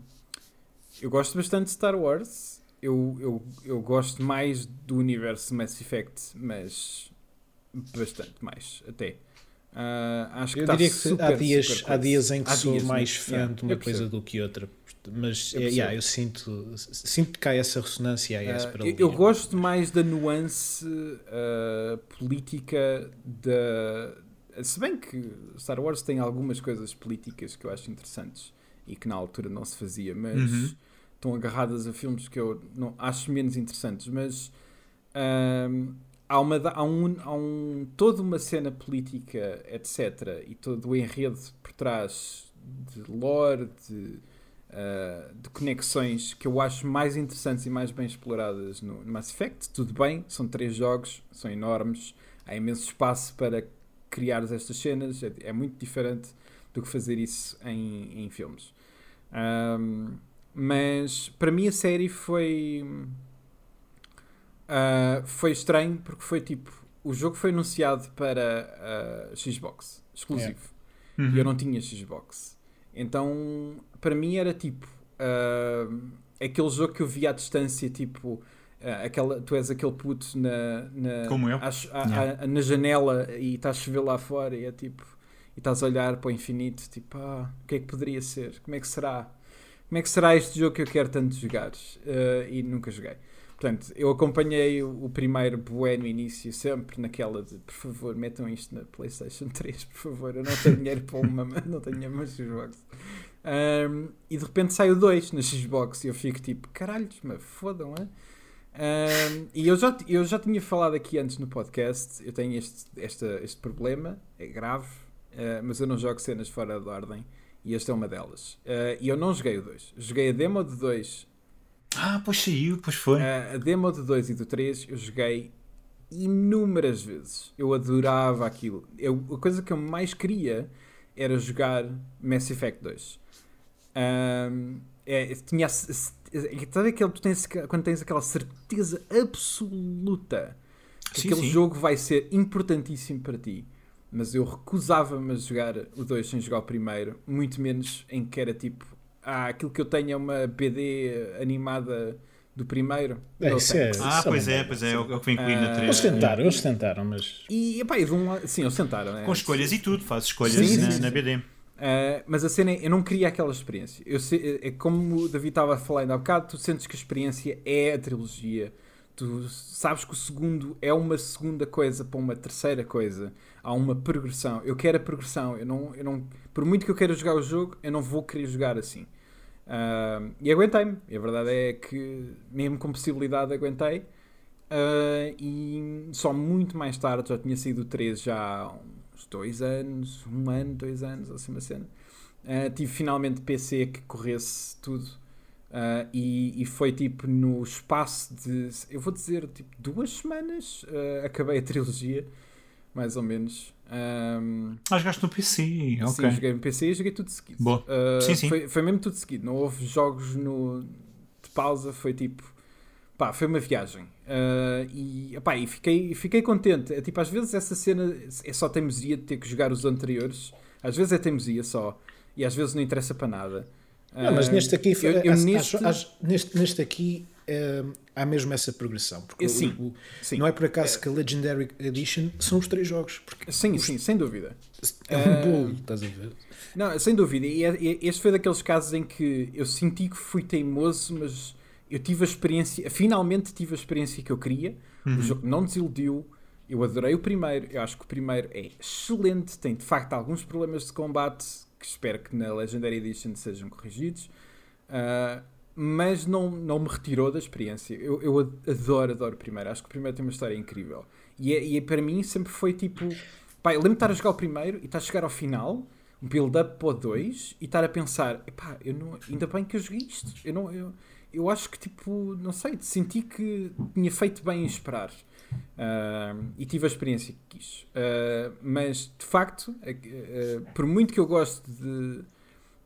S1: eu gosto bastante de Star Wars. Eu, eu, eu gosto mais do universo Mass Effect, mas bastante mais, até. Ah, acho que
S2: Eu
S1: está
S2: diria que
S1: super,
S2: há, dias, há dias em que
S1: Há
S2: sou
S1: dias,
S2: mais
S1: né?
S2: fã
S1: Yeah,
S2: de uma coisa do que outra. Mas
S1: Eu
S2: é, yeah, eu sinto, sinto que há essa ressonância, há essa
S1: Ah, eu, eu gosto mais da nuance ah, política da. Se bem que Star Wars tem algumas coisas políticas que eu acho interessantes e que na altura não se fazia, mas
S3: Uhum.
S1: estão agarradas a filmes que eu não, acho menos interessantes. Mas ahm, há, uma, há, um, há um, toda uma cena política, etc., e todo o enredo por trás de lore, de uh, de conexões que eu acho mais interessantes e mais bem exploradas no, no Mass Effect. Tudo bem, são três jogos, são enormes, há imenso espaço para criar estas cenas, é, é muito diferente do que fazer isso em, em filmes. Ahm, mas para mim a série foi. ah, foi estranho porque foi tipo. O jogo foi anunciado para a Xbox, exclusivo
S3: Uhum.
S1: e eu não tinha Xbox. Então, para mim era tipo ah, aquele jogo que eu via à distância, tipo ah, aquela, tu és aquele puto na, na,
S3: Como eu.
S1: à-
S2: Yeah.
S1: à- na janela e estás a chover lá fora e é tipo e estás a olhar para o infinito, tipo, ah, o que é que poderia ser? Como é que será? Como é que será este jogo que eu quero tanto jogar? Ah, e nunca joguei. Portanto, eu acompanhei o, primeiro bué no início, sempre naquela de, por favor, metam isto na PlayStation (laughs) 3, por favor, eu não tenho dinheiro para uma, (laughs) não tenho uma Xbox. Ahm, e de repente sai o 2 na Xbox e eu fico tipo, caralhos, me fodam, é? Ahm, e eu já, eu já tinha falado aqui antes no podcast, eu tenho este, esta, este problema, é grave, ah, mas eu não jogo cenas fora de ordem e esta é uma delas. Ah, e eu não joguei o 2, joguei a demo de 2
S3: Ah, pois saiu, pois foi.
S1: a, a demo do 2 e do 3 eu joguei inúmeras vezes. Eu adorava aquilo. Eu, a coisa que eu mais queria era jogar Mass Effect 2. Ahm, é, tinha, sabe aquele, tu tens, quando tens aquela certeza absoluta que
S3: Sim,
S1: aquele
S3: sim.
S1: jogo vai ser importantíssimo para ti. Mas eu recusava-me a jogar o 2 sem jogar o primeiro, muito menos em que era tipo, ah, aquilo que eu tenho é uma BD animada do primeiro.
S2: É, isso é-
S3: Ah,
S2: isso
S3: pois
S2: uma
S3: é,
S2: merda,
S3: pois é, é o que vem incluído na
S1: Ah,
S2: Eles
S3: 3.
S2: tentaram, eles tentaram, mas.
S1: E, epá, e de um lado, sim, eles tentaram, né?
S3: Com escolhas e tudo, faz escolhas
S1: Sim,
S3: na,
S1: sim,
S3: na
S1: sim.
S3: BD.
S1: Uh, mas a cena é, eu não queria aquela experiência. Eu sei- é como o David estava a falar ainda há bocado, tu sentes que a experiência é a trilogia. Tu sabes que o segundo é uma segunda coisa para uma terceira coisa. Há uma progressão. Eu quero a progressão. Eu não, eu não, por muito que eu queira jogar o jogo, eu não vou querer jogar assim. Uh, e aguentei-me. E a verdade é que, mesmo com possibilidade, aguentei. Uh, e só muito mais tarde, já tinha sido o 3 já há uns dois anos, um ano, dois anos, assim uma cena. Uh, tive finalmente PC que corresse tudo. Uh, e, e foi tipo no espaço de, eu vou dizer, tipo duas semanas, uh, acabei a trilogia, mais ou menos. Um,
S3: Ah, jogaste no PC,
S1: Sim,
S3: ok.
S1: joguei no PC e joguei tudo seguido.
S3: Boa.
S1: Uh,
S3: Sim, sim.
S1: Foi, foi mesmo tudo seguido. Não houve jogos no, de pausa. Foi tipo. Pá, foi uma viagem. Uh, e, epá, e fiquei, fiquei contente. É, tipo, às vezes essa cena é só teimosia de ter que jogar os anteriores. Às vezes é teimosia só. E às vezes não interessa para nada.
S2: Não, mas
S1: Uh,
S2: neste aqui,
S1: eu- eu
S2: acho-
S1: neste-
S2: acho- acho- neste, neste aqui eh, há mesmo essa progressão. Porque
S1: É,
S2: o-
S1: sim,
S2: o-
S1: sim.
S2: não é por acaso que a Legendary Edition são os três jogos. Porque
S1: Sim, sim, sem dúvida.
S2: é um
S1: Eh,
S2: bolo, estás a ver?
S1: Não, sem dúvida. E é- e este foi daqueles casos em que eu senti que fui teimoso, mas eu tive a experiência, finalmente tive a experiência que eu queria. O jogo não desiludiu. Eu adorei o primeiro. Eu acho que o primeiro é excelente. Tem de facto alguns problemas de combate que espero que na Legendary Edition sejam corrigidos. Ah, mas não, não me retirou da experiência. Eu, eu adoro, adoro o primeiro. Acho que o primeiro tem uma história incrível. E, é, e é- para mim sempre foi tipo. Pá, eu de estar a jogar o primeiro e estar a chegar ao final, um build-up para o 2 e estar a pensar: epá, eu não, ainda bem que eu joguei isto. Eu, não, eu, eu acho que, tipo, não sei, senti que tinha feito bem em esperar. Ah, e tive a experiência que quis. Ah, mas, de facto, eh, por muito que eu goste de,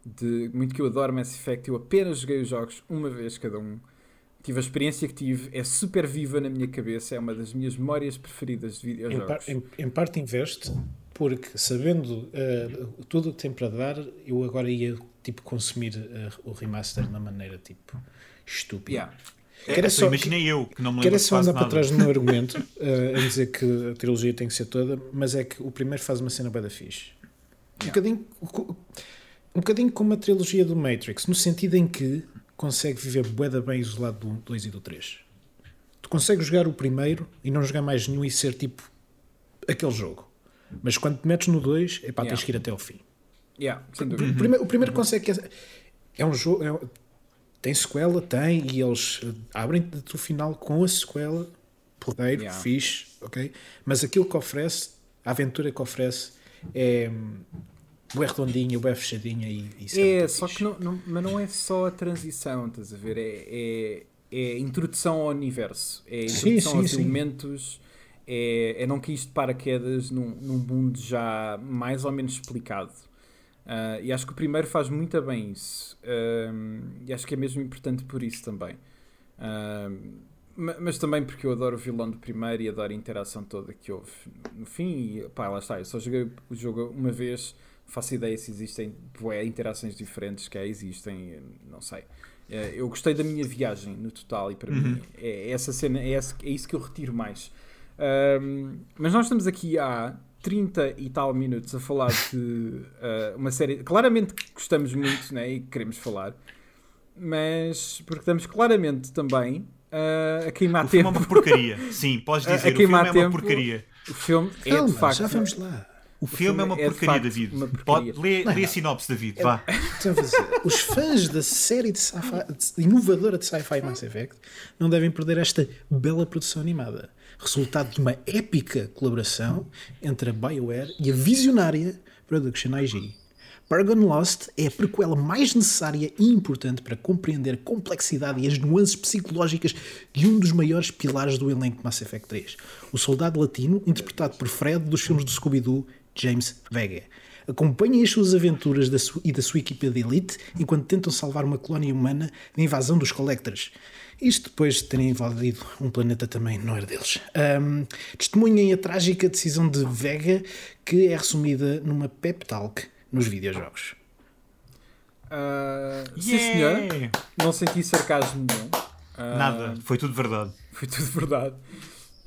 S1: de. Muito que eu adoro Mass Effect, eu apenas joguei os jogos uma vez cada um. Tive a experiência que tive, é super viva na minha cabeça, é uma das minhas memórias preferidas de
S2: Em,
S1: videojogos.
S2: par- em- em parte investe, porque sabendo eh, tudo o que tem para dar, eu agora ia tipo, consumir eh, o remaster de uma maneira tipo estúpida.
S1: Yeah.
S3: É,
S2: Quero
S3: só
S2: só-
S3: imaginei eu, que não me lembro
S2: Quero só andar para trás do meu argumento eh, a dizer que a trilogia tem que ser toda, mas é que o primeiro faz uma cena bem da fixe. Um
S1: Yeah.
S2: bocadinho. Um bocadinho como a trilogia do Matrix, no sentido em que consegue viver bué bem isolado do 2 e do 3. Tu consegues jogar o primeiro e não jogar mais nenhum e ser tipo aquele jogo. Mas quando te metes no 2, é pá,
S1: Yeah.
S2: tens que ir até ao fim.
S1: Yeah,
S2: O primeiro, o primeiro consegue. É, é um jogo. é tem sequela, tem, e eles eh, abrem-te o final com a sequela. Porreiro,
S1: Yeah.
S2: fixe, ok? Mas aquilo que oferece, a aventura que oferece, é. Bué redondinha, bué fechadinha e, e isso
S1: É, só
S2: fixe.
S1: que não, não- mas não é só a transição, estás a ver? É, é, é a introdução ao universo, é introdução
S2: sim,
S1: aos
S2: sim.
S1: elementos, é, é não que isto paraquedas num, num mundo já mais ou menos explicado. Ah, e acho que o primeiro faz muito bem isso. Ahm, e acho que é mesmo importante por isso também. Ma- mas também porque eu adoro o vilão do primeiro e adoro a interação toda que houve no fim. E pá, lá está. Eu só joguei o jogo uma vez, faço ideia se existem bué, interações diferentes que existem, não sei. Eh, Eu gostei da minha viagem no total e para mim é, é essa cena, é, esse- é isso que eu retiro mais. Ahm, mas nós estamos aqui há 30 e tal minutos a falar de ah, (laughs) uma série. Claramente que gostamos muito né, e que queremos falar, mas porque estamos claramente também ah, a queimar
S3: O filme é
S1: tempo.
S3: uma porcaria. Sim, podes
S1: A- (laughs) a
S3: dizer. o filme
S1: queimar
S3: é uma
S1: tempo.
S3: porcaria.
S1: O filme é
S2: Calma,
S1: de facto.
S2: já vamos lá.
S3: O filme é uma
S1: é, de
S3: porcaria, David.
S1: uma porcaria.
S3: Pode, lê,
S2: Não,
S3: lê a
S2: não.
S3: sinopse, David. Vá.
S2: Então, os fãs da série de sci-fi- de- inovadora de sci-fi Mass Effect não devem perder esta bela produção animada, resultado de uma épica colaboração entre a BioWare e a visionária Production IG. Paragon Lost é a prequela mais necessária e importante para compreender a complexidade e as nuances psicológicas de um dos maiores pilares do elenco de Mass Effect 3, o soldado latino, interpretado por Fred dos filmes do Scooby-Doo, James Vega. Acompanhem as suas aventuras da su- e da sua equipa de elite enquanto tentam salvar uma colónia humana da invasão dos Collectors. Isto depois de terem invadido um planeta também não era deles. Ahm, testemunhem a trágica decisão de Vega, que é resumida numa pep talk nos videojogos.
S1: Ah, Sim,
S3: Yeah!
S1: senhor. Não senti sarcasmo nenhum. Ah,
S3: Nada, foi tudo verdade.
S1: Foi tudo (laughs) verdade.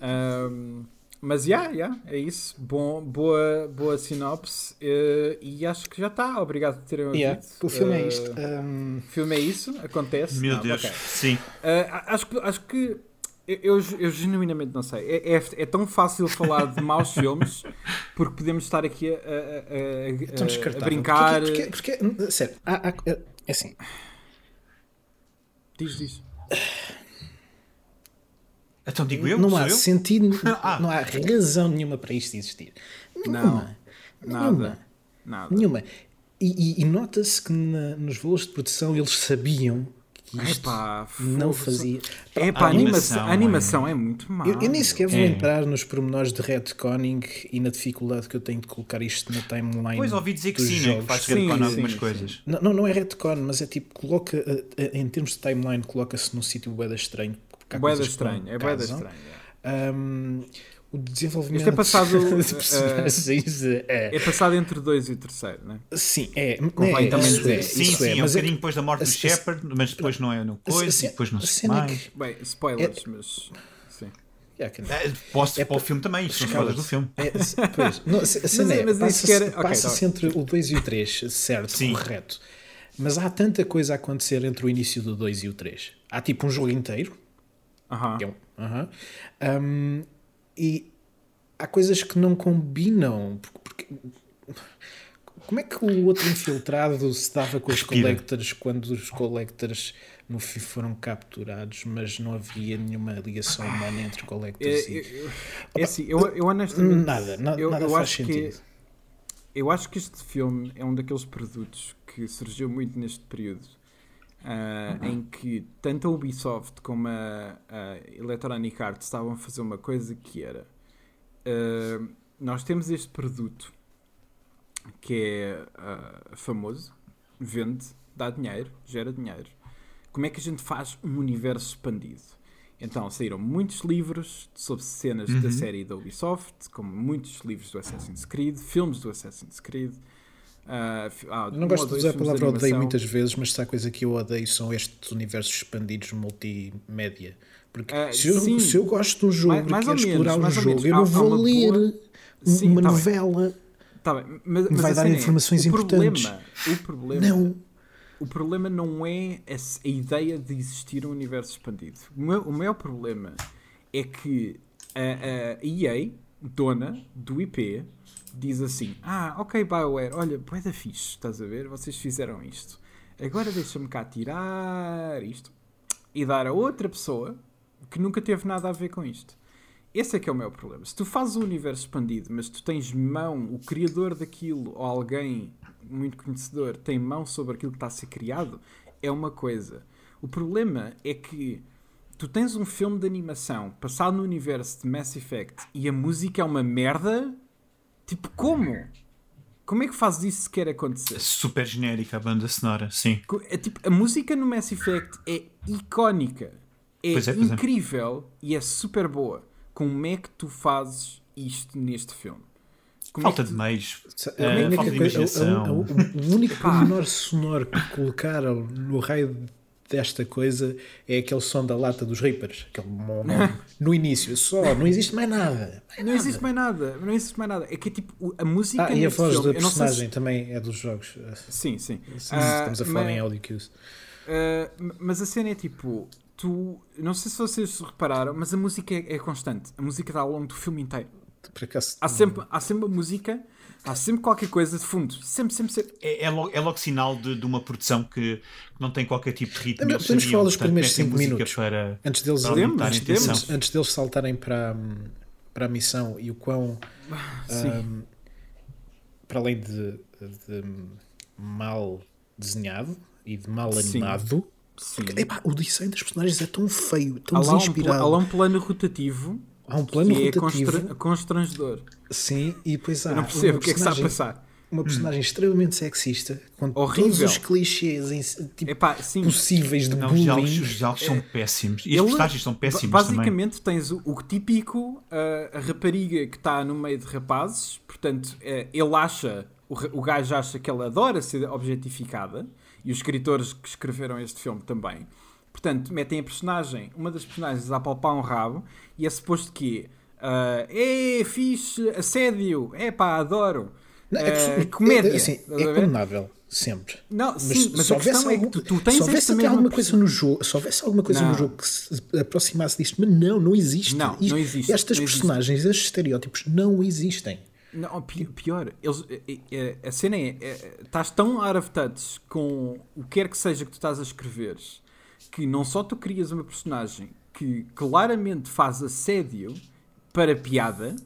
S1: Ahm, mas já, yeah, yeah, é isso. Bom, boa, boa sinopse. eh, e acho que já está. Obrigado por terem ouvido.
S2: Yeah, o filme é
S1: Eh,
S2: isto. Ahm,
S1: O filme é isso? Acontece?
S3: Meu
S1: Não,
S3: Deus,
S1: ok.
S3: sim.
S1: Ah, acho, que, acho que eu, eu, eu genuinamente não sei. É, é, é tão fácil falar de maus filmes porque podemos estar aqui a, a- a- a-
S2: é
S1: a- brincar.
S2: Porque, porque, porque- sério, há- há- é assim.
S1: Diz, diz.
S3: Então digo eu,
S2: não há
S3: eu?
S2: sentido, (laughs)
S3: Ah.
S2: não há razão nenhuma para isto existir. Nenhuma.
S1: Nada.
S2: Nenhuma.
S1: Nada.
S2: Nenhuma. E, e- e nota-se que na- nos voos de produção eles sabiam que isto
S1: Epá,
S2: não fazia.
S1: É pá, a animação,
S3: animação
S1: a animação é, muito má.
S2: Eu, eu nem sequer vou
S3: É.
S2: entrar nos pormenores de retconning e na dificuldade que eu tenho de colocar isto na timeline.
S3: Pois ouvi dizer que sim, né?
S2: jogos.
S3: que faz
S1: Sim,
S3: retcon
S1: sim,
S3: algumas
S1: sim.
S3: coisas.
S2: Não, não, não é retcon, mas é tipo, coloca, eh, eh, em termos de timeline, coloca-se num sítio boeda estranho. Porque há
S1: Boeda estranho, é boeda estranho. é.
S2: Um, o desenvolvimento
S1: Isto é passado, (laughs)
S2: personagens é,
S1: É passado entre o 2 e o terceiro, né?
S2: sim, é,
S1: Convém
S2: é,
S1: também
S2: isso
S1: dizer.
S2: é,
S3: Sim,
S2: isso
S3: sim,
S2: é,
S3: é um
S2: mas
S3: bocadinho depois da morte do Shepard, mas depois não é no coisa,
S2: a-
S3: e depois não
S2: é
S3: mais.
S2: que-
S1: Bem, spoilers, mas. Sim.
S3: É, Posso
S2: É
S3: para o filme também, isto são spoilers do filme.
S2: É, se- pois, não, se- a cena é,
S1: mas isso
S2: passa-se
S1: era- ok,
S2: passa-se
S1: tá
S2: entre o 2 e o 3, certo,
S3: Sim.
S2: correto. Mas há tanta coisa a acontecer entre o início do 2 e o 3. Há tipo um jogo inteiro,
S1: Aham.
S2: que é um, aham, um, e há coisas que não combinam. Porque, porque- como é que o outro infiltrado se dava com os
S3: Respira.
S2: collectors quando os collectors no fim foram capturados, mas não havia nenhuma ligação humana entre collectors
S1: é,
S2: e.
S1: eu- é assim, eu, eu honestamente.
S2: Nada, na-
S1: eu,
S2: nada
S1: eu
S2: faz
S1: acho
S2: sentido.
S1: Que, eu acho que este filme é um daqueles produtos que surgiu muito neste período. Ah, em que tanto a Ubisoft como a, a Electronic Arts estavam a fazer uma coisa que era ah, nós temos este produto que é ah, famoso, vende, dá dinheiro, gera dinheiro. Como é que a gente faz um universo expandido? Então saíram muitos livros sobre cenas da série da Ubisoft, como muitos livros do Assassin's Creed, filmes do Assassin's Creed. Ah, ah,
S2: Eu não gosto de usar a palavra odeio muitas vezes, mas se há coisa que eu odeio são estes universos expandidos multimédia. Porque
S1: Ah,
S2: se, eu,
S1: sim.
S2: se eu gosto de um jogo
S1: Mais- mais
S2: e quero
S1: ou menos,
S2: explorar um jogo, eu não vou
S1: uma
S2: ler
S1: boa- Sim,
S2: uma
S1: tá
S2: novela.
S1: Tá bem, mas,
S2: Vai
S1: mas a
S2: dar
S1: cena é,
S2: informações
S1: o
S2: importantes.
S1: Problema, o problema,
S2: Não.
S1: o problema não é a, ideia de existir um universo expandido. O, meu- o maior problema é que a, a EA, dona do IP, diz assim: Ah, ok, BioWare, olha, bué da fixe, estás a ver? Vocês fizeram isto. Agora deixa-me cá tirar isto e dar a outra pessoa que nunca teve nada a ver com isto. Esse é que é o meu problema. Se tu fazes um universo expandido, mas tu tens mão, o criador daquilo ou alguém muito conhecedor tem mão sobre aquilo que está a ser criado, é uma coisa. O problema é que tu tens um filme de animação passado no universo de Mass Effect e a música é uma merda. Tipo, como? Como é que fazes isso sequer acontecer?
S3: Super genérica a banda sonora, sim.
S1: É tipo, a música no Mass Effect é icónica, é,
S3: Pois é, pois é.
S1: incrível e é super boa. Como é que tu fazes isto neste filme? Como
S3: Falta
S1: é que
S3: de meios.
S2: A
S3: Eh,
S2: única
S3: falta de imaginação.
S2: o- único (laughs) pormenor sonoro que colocaram no raio desta coisa é aquele som da lata dos Reapers. Aquele no início, só, não existe mais nada. Mais
S1: Não
S2: nada.
S1: existe mais nada, não existe mais nada. É que é tipo, a música
S2: Ah, e a voz
S1: filme,
S2: da
S1: sei se-
S2: personagem também é dos jogos.
S1: Sim, sim. Ah,
S2: Estamos a falar
S1: mas-
S2: em audio cues.
S1: Uh, mas a cena é tipo, tu não sei se vocês repararam, mas a música é, é constante. A música está ao longo do filme inteiro.
S2: Por acaso,
S1: Há sempre, há sempre uma música, há sempre qualquer coisa de fundo. Sempre, sempre, sempre.
S3: É, é, logo, é logo sinal de, de uma produção que, que não tem qualquer tipo de ritmo.
S2: Mas
S3: Eles
S2: podemos falar dos primeiros
S3: metem
S2: cinco
S3: música
S2: minutos.
S3: Para,
S2: antes deles,
S3: para
S1: Podemos,
S2: antes, antes deles saltarem para, para a missão e o quão,
S1: Sim.
S2: hum, para além de, de mal desenhado e de mal
S1: Sim.
S2: animado,
S1: sim.
S2: epá, o design dos personagens é tão feio, tão
S1: Há lá, um,
S2: desinspirado.
S1: há lá um plano rotativo
S2: Há um plano
S1: que
S2: rotativo,
S1: é constra- constrangedor.
S2: sim, e depois há
S1: Eu não percebo
S2: uma
S1: o que é que está a
S2: personagem-
S1: passar.
S2: Uma personagem extremamente sexista, com
S1: Horrível.
S2: todos os clichês em- tipo,
S1: Epá, sim.
S2: possíveis de
S3: Não, os diálogos,
S2: bullying.
S3: os diálogos são péssimos. E
S1: Ele-
S3: os personagens são péssimos
S1: ba-
S3: também.
S1: Basicamente tens o, o típico, uh, a rapariga que está no meio de rapazes, portanto, eh, ele acha, o, o gajo acha que ela adora ser objetificada, e os escritores que escreveram este filme também. Portanto, metem a personagem, uma das personagens a palpar um rabo, e é suposto que é fixe, assédio, é pá, adoro.
S2: Não, é
S1: Eh,
S2: é-
S1: comédia.
S2: é, assim, é condenável, sempre.
S1: Não, sim, mas
S2: se
S1: a questão é que tu, tu tens
S2: se houvesse até alguma coisa no jogo, se houvesse alguma coisa
S1: Não.
S2: no jogo que se aproximasse disto, mas não, não existe.
S1: Não,
S2: Isto-
S1: não existe,
S2: Estas
S1: não existe.
S2: personagens, estes estereótipos não existem.
S1: Não, pi- pior, eles, eh, eh, a cena é, eh, estás tão out of touch com o que quer que seja que tu estás a escrever que não só tu crias uma personagem que claramente faz assédio para piada,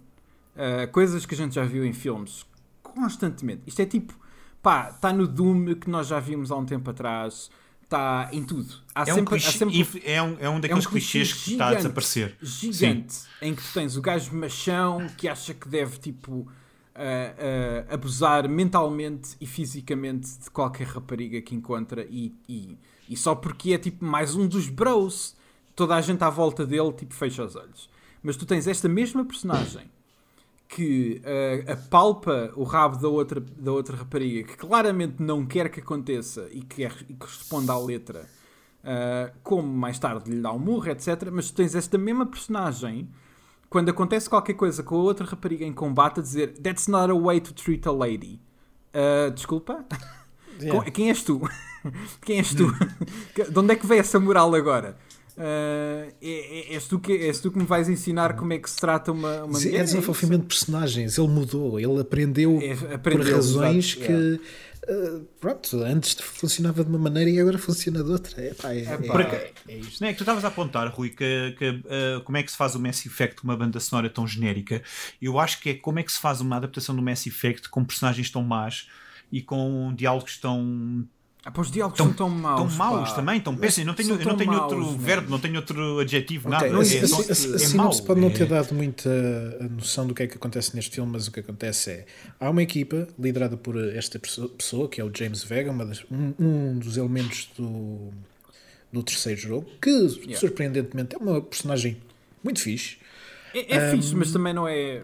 S1: eh, coisas que a gente já viu em filmes constantemente. Isto é tipo, pá, está no Doom que nós já vimos há um tempo atrás, está em tudo. Há
S3: É um,
S1: sempre, há
S3: clichê-
S1: sempre
S3: é um, é um
S1: é
S3: daqueles
S1: um clichê
S3: clichês que está a
S1: gigante,
S3: desaparecer.
S1: Gigante. Em que tu tens o gajo machão que acha que deve, tipo, ah, ah, abusar mentalmente e fisicamente de qualquer rapariga que encontra e, e, e só porque é, tipo, mais um dos bros. Toda a gente à volta dele, tipo, fecha os olhos. Mas tu tens esta mesma personagem que ah, apalpa o rabo da outra, da outra rapariga que claramente não quer que aconteça e que, é, e que responde à letra Uh, como mais tarde lhe dá um murro, etc. Mas tu tens esta mesma personagem quando acontece qualquer coisa com a outra rapariga em combate a dizer That's not a way to treat a lady. Uh, desculpa?
S2: Yeah.
S1: Quem és tu? Quem és tu? (laughs) (laughs) De onde é que veio essa moral agora? Uh, é- é- és, tu que, és tu que me vais ensinar como é que se trata uma, uma
S2: É
S1: mulher?
S2: desenvolvimento de personagens, ele mudou, ele aprendeu,
S1: É,
S2: por
S1: aprendeu,
S2: razões
S1: exato,
S2: que uh, pronto, antes funcionava de uma maneira e agora funciona de outra. Epá, é, é,
S1: Epá.
S2: é, é isto.
S3: Não é que tu estavas a apontar, Rui, que, que, uh, como é que se faz o Mass Effect com uma banda sonora tão genérica. Eu acho que é como é que se faz uma adaptação do Mass Effect com personagens tão más e com diálogos tão,
S1: Ah, pá, os diálogos
S3: tão,
S1: são tão maus.
S3: tão maus
S1: pá.
S3: também, tão péssimos. Não tenho, eu não tenho
S1: maus,
S3: outro
S1: mesmo.
S3: verbo, não tenho outro adjetivo,
S2: Ok,
S3: nada.
S2: assim,
S3: é,
S2: assim, assim,
S3: é
S2: não se pode não
S3: É-
S2: ter dado muita a noção do que é que acontece neste filme, mas o que acontece é há uma equipa liderada por esta pessoa, que é o James Vega, uma das- um, um dos elementos do, do terceiro jogo, que surpreendentemente é uma personagem muito fixe.
S1: É, é fixe, mas também não é.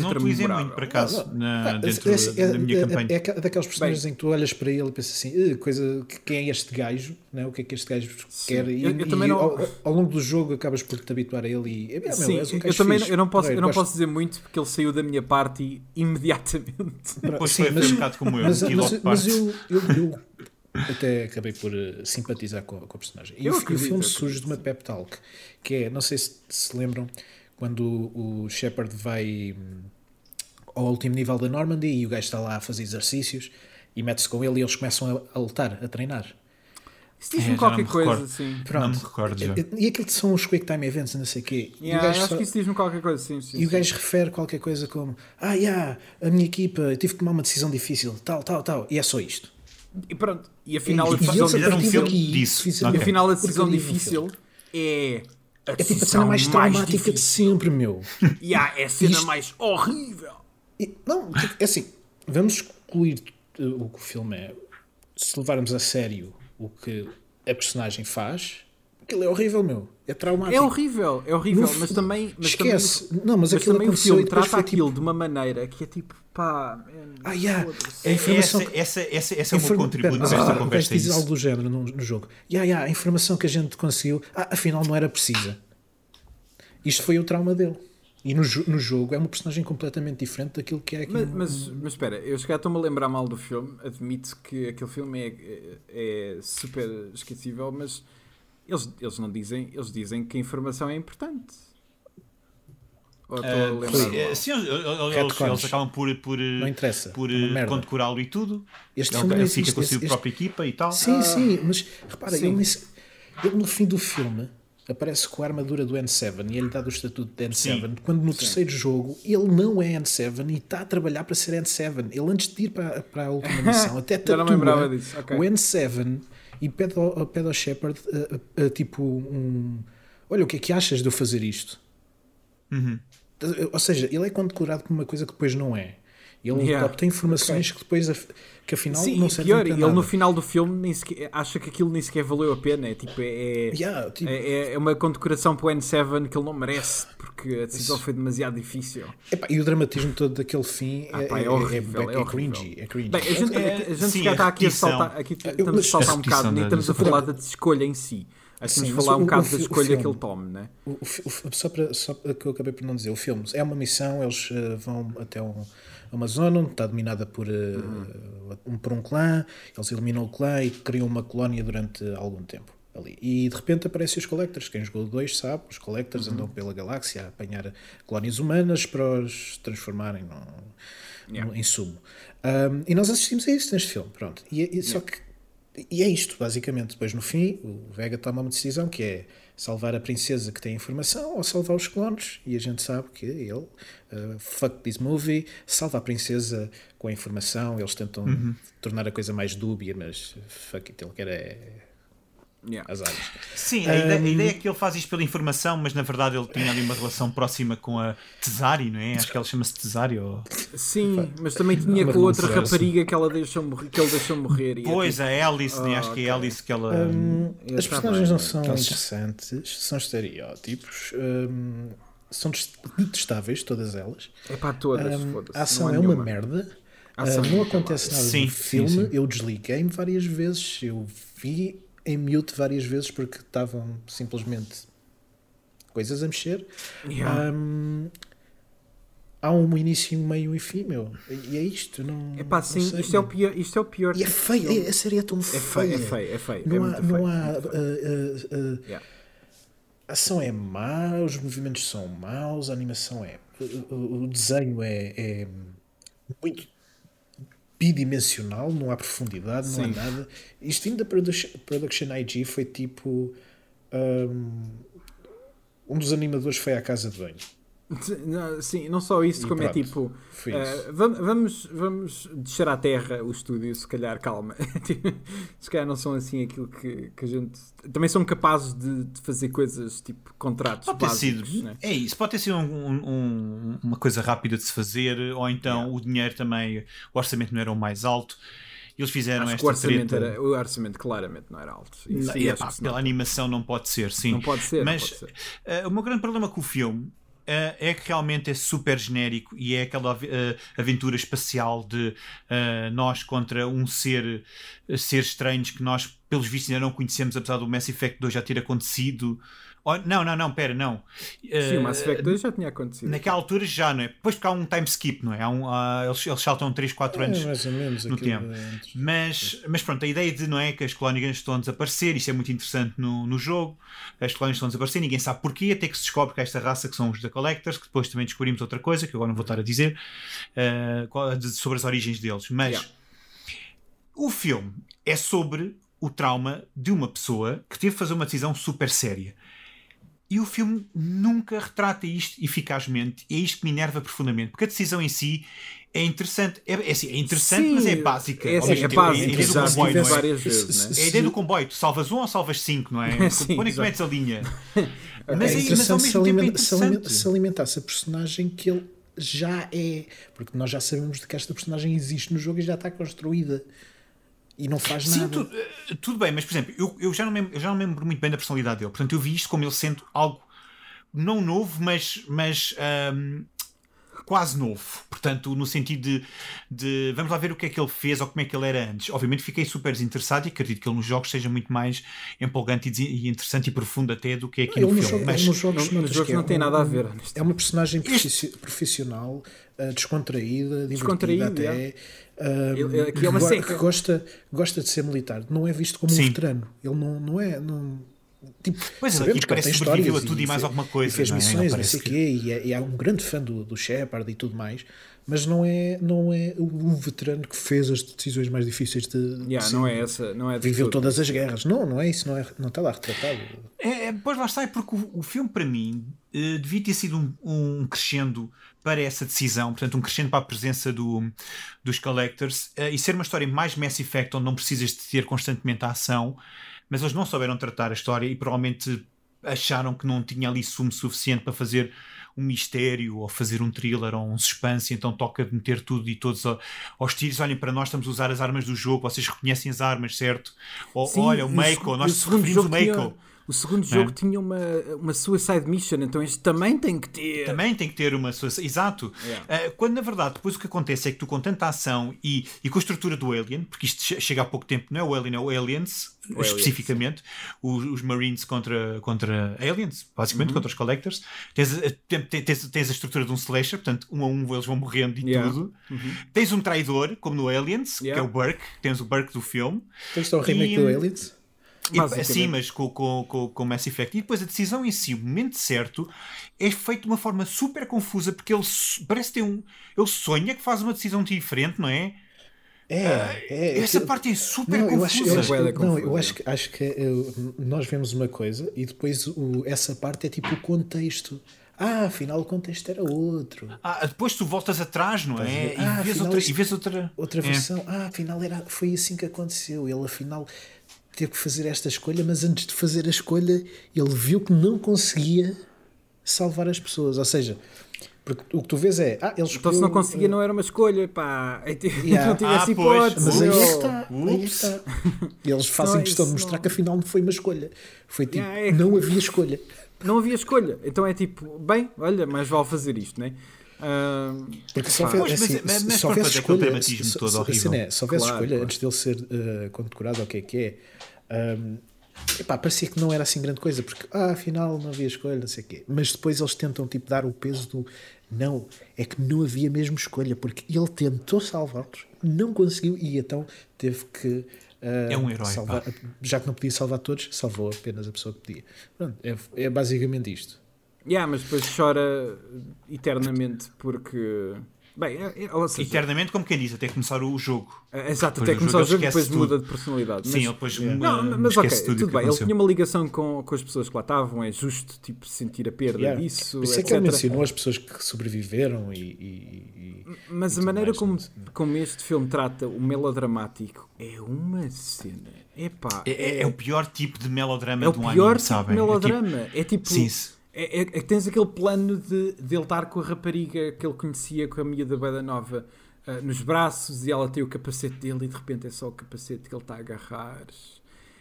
S3: Não utilizei muito, por acaso, na, dentro
S2: é- é-
S3: da minha
S2: é-
S3: campanha.
S2: É, é daqueles personagens em que tu olhas para ele e pensas assim: "Eh, coisa, que- quem é este gajo? Né? O que é que este gajo quer? E,
S1: Eu- eu
S2: e
S1: também não-
S2: ao, ao longo do jogo acabas por te habituar a ele e. É, meu,
S1: Sim,
S2: um
S1: eu
S2: gajo
S1: também
S2: fixe.
S1: eu não posso,
S2: Porreiro,
S1: eu não
S2: gosto.
S1: posso dizer muito porque ele saiu da minha parte (laughs) imediatamente.
S3: Depois
S2: Sim,
S3: foi, foi um bocado como eu,
S2: mas, mas, mas eu, eu, eu até acabei por eh, simpatizar com, com a personagem. E
S1: Eu
S2: o, o filme surge de uma pep talk, que é, não sei se se lembram, quando o, o Shepard vai hum, ao último nível da Normandy e o gajo está lá a fazer exercícios e mete-se com ele e eles começam a, a lutar, a treinar.
S1: Isso
S3: É,
S1: diz-me
S3: já
S1: qualquer
S3: não me
S1: coisa,
S3: recordo.
S1: sim.
S3: Não me recordo já.
S2: E, e aquilo são os quick time events, não sei o quê. E o
S1: Yeah, acho
S2: só-
S1: que isso diz-me qualquer coisa, sim. sim,
S2: E o
S1: sim.
S2: gajo refere qualquer coisa como Ah, yeah, a minha equipa, eu tive que tomar uma decisão difícil, tal, tal, tal. E é só isto.
S1: E pronto, e afinal
S2: E-
S1: a
S2: e
S1: decisão,
S2: eles a daqui
S3: disso.
S2: fizeram-
S1: e afinal a decisão difícil é a
S2: É tipo a cena mais
S1: mais
S2: traumática de
S1: difícil.
S2: sempre, meu. (laughs)
S1: E há é a cena
S2: Isto-
S1: mais horrível.
S2: E- não, tipo, é assim, vamos excluir uh, o que o filme é. Se levarmos a sério o que a personagem faz, aquilo é horrível, meu. É traumático.
S1: É horrível, é horrível,
S2: No
S1: mas também. Mas
S2: Esquece.
S1: Também,
S2: Não, mas
S1: mas
S2: aquilo
S1: também o filme trata
S2: foi tipo-
S1: aquilo de uma maneira que é tipo, pá. man,
S2: Ah, yeah. A informação
S3: essa,
S2: que-
S3: essa, essa, esse é o meu
S2: Informa-
S3: contributo para esta
S2: ah,
S3: conversa. é
S2: diz
S3: isso.
S2: algo do género no, no jogo. Yeah, yeah, a informação que a gente conseguiu, ah, afinal não era precisa. Isto foi o trauma dele. E no, no jogo é uma personagem completamente diferente daquilo que é aqui.
S1: Mas,
S2: no-
S1: mas, mas espera, eu chegar estou-me a lembrar mal do filme, admito que aquele filme é, é, é super esquecível, mas eles, eles não dizem, eles dizem que a informação é importante. Ou
S3: Ah,
S1: lembrar
S3: sim, sim, eles, eles- eles acabam por, por, eh,
S2: Não interessa,
S3: por
S2: é
S3: eh, condecorá-lo e tudo.
S2: Este
S3: ele ele fica com a sua
S2: este-
S3: própria equipa e tal.
S2: Sim, sim, mas repara,
S1: sim.
S2: Ele, ele no fim do filme aparece com a armadura do N7 e ele dá o estatuto de N7, quando no terceiro jogo ele não é N7 e está a trabalhar para ser N7. Ele antes de ir para, para a última (laughs) missão até tatua
S1: lembrava disso, ok.
S2: o N7 e pede ao, pede ao Shepard uh, uh, uh, tipo um... Olha, o que é que achas de eu fazer isto?
S3: Uhum.
S2: Ou seja, ele é condecorado por uma coisa que depois não é. Ele
S1: Yeah.
S2: obtém informações que depois, af- que afinal
S1: Sim,
S2: não
S1: e
S2: servem
S1: pior,
S2: para
S1: ele
S2: nada.
S1: no final do filme nem sequer, acha que aquilo nem sequer valeu a pena. É tipo, é,
S2: Yeah, tipo,
S1: é, é uma condecoração para o N7 que ele não merece, porque a decisão foi demasiado difícil.
S2: Epá, e o dramatismo todo daquele fim
S1: Ah,
S2: é,
S1: pá, é
S2: é,
S1: horrível,
S2: é,
S1: é
S2: é cringy. É cringy.
S1: Bem, a gente,
S3: É,
S1: a gente
S3: sim,
S1: já está aqui a saltar, aqui estamos a saltar um bocado, nem estamos a falar da escolha em si. Acho que
S2: Sim,
S1: falar um bocado da escolha
S2: filme-
S1: que ele tome, né?
S2: O- o o- só, para, só que eu acabei por não dizer, o filme é uma missão, eles eh, vão até um- a uma zona onde está dominada por, eh, um, por um clã, eles eliminam o clã e criam uma colónia durante algum tempo. Ali. E de repente aparecem os Collectors. Quem jogou 2 sabe, os Collectors andam pela galáxia a apanhar colónias humanas para os transformarem num,
S1: Yeah.
S2: num- em sumo. Um, e nós assistimos a isso neste filme. Pronto. E, e- só que e é isto, basicamente. Depois, no fim, o Vega toma uma decisão que é salvar a princesa que tem informação ou salvar os clones. E a gente sabe que ele, uh, fuck this movie, salva a princesa com a informação. Eles tentam tornar a coisa mais dúbia, mas fuck it, ele quer é
S1: Yeah.
S2: as áreas.
S3: Sim, a, ideia, a ideia é que ele faz isto pela informação, mas na verdade ele tinha ali uma relação próxima com a Tesari, não é? Acho que ela chama-se Tesari. Ou...
S1: Sim, mas também tinha
S2: Não,
S1: com outra rapariga que, ela deixou morrer, que ele deixou morrer. e é
S3: Pois,
S1: tipo,
S3: a Alice, né? acho que é a. Alice que ela.
S1: eu
S2: As
S1: tá
S2: personagens não são interessantes, são estereótipos, hum, são detestáveis, todas elas.
S1: É para todas,
S2: Hum, a ação
S1: há
S2: é uma merda.
S1: A ação
S2: não acontece nada
S3: Sim,
S2: no
S3: sim,
S2: filme.
S3: sim.
S2: Eu desliguei-me várias vezes. Eu vi em mute várias vezes porque estavam simplesmente coisas a mexer.
S1: Yeah.
S2: Hum, há um início, um meio e fim, meu. E é isto. Não,
S1: É pá, sim,
S2: sei,
S1: isto é, o pior, isto é o pior.
S2: E é
S1: tipo
S2: feio, é- a série é tão
S1: É
S2: feia.
S1: feio, é feio, é feio.
S2: Não
S1: é
S2: há, não
S1: feio,
S2: há ah, ah, ah,
S1: Yeah.
S2: a ação é má, os movimentos são maus, a animação é. O, o- o desenho é, é muito bidimensional, não há profundidade, não
S1: Sim.
S2: há nada. Isto vindo da Production, Production IG foi tipo. hum, Um, dos animadores foi à casa de banho.
S1: Não, Sim, não só isso,
S2: E
S1: como é
S2: pronto,
S1: tipo. eh,
S2: isso.
S1: vam- vamos, vamos descer à terra o estúdio, se calhar, calma. (laughs) Tipo, se calhar não são assim aquilo que, que a gente. Também são capazes de, de fazer coisas tipo contratos
S3: Pode ter
S1: básicos.
S3: sido,
S1: né?
S3: é isso, pode ter sido um- um- um- uma coisa rápida de se fazer, ou então o dinheiro também, o orçamento não era o mais alto. Eles fizeram
S1: Acho
S3: esta
S1: o orçamento,
S3: treta.
S1: era, o orçamento claramente não era alto. Isso,
S3: Não, e,
S1: que se
S3: pela
S1: nota.
S3: animação não pode ser, sim.
S1: Não pode ser,
S3: Mas
S1: não pode ser.
S3: eh, o meu grande problema com o filme Uh, é que realmente é super genérico e é aquela uh, aventura espacial de uh, nós contra um ser, ser estranhos que nós, pelos vistos, ainda não conhecemos, apesar do Mass Effect 2 já ter acontecido. Oh, não, não, não, pera, não.
S1: Sim, o Mass Effect 2 já tinha acontecido.
S3: Naquela altura já, não é? Depois porque há um time skip, não é? Há um, uh, eles, eles saltam 3, 4 anos
S2: é, mais ou menos
S3: no tempo. É mas, mas pronto, a ideia de não é que as colónias estão a desaparecer, isso é muito interessante no, no jogo. As colónias estão a desaparecer, ninguém sabe porquê, até que se descobre que esta raça que são os da Collectors, que depois também descobrimos outra coisa, que agora não vou estar a dizer, uh, sobre as origens deles. Mas yeah. o filme é sobre o trauma de uma pessoa que teve de fazer uma decisão super séria e o filme nunca retrata isto eficazmente. E é isto que me enerva profundamente. Porque a decisão em si é interessante. É, é, assim, é interessante, Sim, mas é básica.
S1: É, assim, é básica. É, a ideia do comboio, não é?
S3: É? a ideia do comboio. Tu salvas um ou salvas cinco, não é? (laughs) Sim, Quando é que metes a linha?
S2: mas, é aí, mas ao mesmo se tempo é interessante. Se alimentasse a personagem que ele já é. Porque nós já sabemos de que esta personagem existe no jogo e já está construída e não faz
S3: Sim,
S2: nada.
S3: Tu, eh, tudo bem, mas por exemplo, eu, eu, já não me, eu já não me lembro muito bem da personalidade dele. Portanto, eu vi isto como ele sendo algo não novo, mas, mas um, quase novo. Portanto, no sentido de, de, vamos lá ver o que é que ele fez ou como é que ele era antes. Obviamente fiquei super desinteressado e acredito que ele nos jogos seja muito mais empolgante e interessante e profundo até do que é aqui
S2: no
S3: filme.
S2: Jogo, mas nos jogos,
S1: não, nos jogos não tem nada a ver.
S2: É uma personagem profissional, uh, descontraída, divertida até. Uh, ele, aqui é uma que, que gosta, gosta de ser militar. Não é visto como Sim. um veterano. Ele não, não é... Não,
S3: Tipo, pois é, aqui parece que sobreviveu a tudo e, e mais alguma coisa.
S2: E fez
S3: não
S2: é? missões, não, não sei o que... quê, e é, e é, um grande fã do, do Shepard e tudo mais, mas não é, não é o veterano que fez as decisões mais difíceis de.
S1: Yeah, não é essa, não é
S2: Viveu tudo. todas as guerras. Não, não é isso, não, é, não está lá retratado.
S3: É, é, pois lá está, é porque o, o filme, para mim, uh, devia ter sido um, um crescendo para essa decisão, portanto, um crescendo para a presença do, dos Collectors uh, e ser uma história mais Mass Effect, onde não precisas de ter constantemente a ação mas eles não souberam tratar a história e provavelmente acharam que não tinha ali sumo suficiente para fazer um mistério ou fazer um thriller ou um suspense, então toca de meter tudo e todos aos tiros. Olhem, para nós estamos a usar as armas do jogo, vocês reconhecem as armas, certo? Ou Sim, olha, o Mako, nós referimos o Mako.
S1: O segundo jogo é? tinha uma, uma Suicide Mission, então este também tem que ter.
S3: Também tem que ter uma Suicide. Exato. Yeah. Uh, quando na verdade depois o que acontece é que tu, com tanta ação e, e com a estrutura do Alien, porque isto chega há pouco tempo, não é o Alien, é o Aliens, o especificamente, Os, os, Marines contra, contra Aliens, basicamente, uhum. contra os Collectors. Tens, tens, tens, a estrutura de um Slasher, portanto, um a um eles vão morrendo e yeah. tudo. Uhum. Tens um traidor, como no Aliens, yeah. que é o Burke, tens o Burke do filme.
S2: Tens o remake e, do Aliens?
S3: E, sim, mas com, com, com, com Mass Effect. E depois a decisão em si, o momento certo, é feito de uma forma super confusa, porque ele parece ter um. Ele sonha que faz uma decisão diferente, não é?
S2: É, ah, é,
S3: essa
S2: que,
S3: parte é super não, confusa. Eu
S2: acho, eu acho, não, eu acho que, acho que eu, nós vemos uma coisa e depois o, essa parte é tipo o contexto. Ah, afinal o contexto era outro.
S3: Ah, depois tu voltas atrás, não é? Ah, e, vês outra, e vês outra.
S2: Outra é. versão. Ah, afinal era, foi assim que aconteceu. Ele afinal teve que fazer esta escolha, mas antes de fazer a escolha, ele viu que não conseguia salvar as pessoas. Ou seja, porque o que tu vês é. Ah, ele escolheu,
S1: então se não conseguia, não era uma escolha, pá. Yeah. (laughs) Não tivesse ah, hipótese.
S2: Mas aí é está, aí está. Eles fazem não, questão de mostrar não... que afinal não foi uma escolha. Foi tipo, yeah, é... não havia escolha.
S1: Não havia escolha. Então é tipo, bem, olha, mais vale fazer isto, não é?
S2: Uh, Porque só assim, se houvesse escolha, se, se, assim é, houvesse claro, escolha claro. antes dele ser uh, condecorado, o que é que é, um, epá, parecia que não era assim grande coisa, porque ah, afinal não havia escolha, não sei o quê. Mas depois eles tentam tipo, dar o peso do não, é que não havia mesmo escolha, porque ele tentou salvá-los, não conseguiu e então teve que. Uh,
S3: é um herói.
S2: Salvar, já que não podia salvar todos, salvou apenas a pessoa que podia. Pronto, é, é basicamente isto.
S1: Yeah, mas depois chora eternamente porque. Bem, é, é, seja,
S3: eternamente, como quem diz, até começar o jogo.
S1: É, exato, até começar o jogo e depois tudo. muda de personalidade.
S3: Sim, mas, ele depois
S1: yeah. não, mas ok, tudo, bem. Ele tinha uma ligação com, com as pessoas que lá estavam, é justo tipo, sentir a perda yeah. disso.
S2: Isso é que ele mencionou as pessoas que sobreviveram e. e
S1: mas
S2: e
S1: a maneira como, como este filme trata o melodramático é uma cena. Epá,
S3: é, é, é o pior tipo de melodrama é de um anime, É o pior tipo de
S1: melodrama. É tipo. É tipo é, é, é, que tens aquele plano de, de ele estar com a rapariga que ele conhecia, com a miúda Bada Nova, uh, nos braços e ela tem o capacete dele e de repente é só o capacete que ele está a agarrar.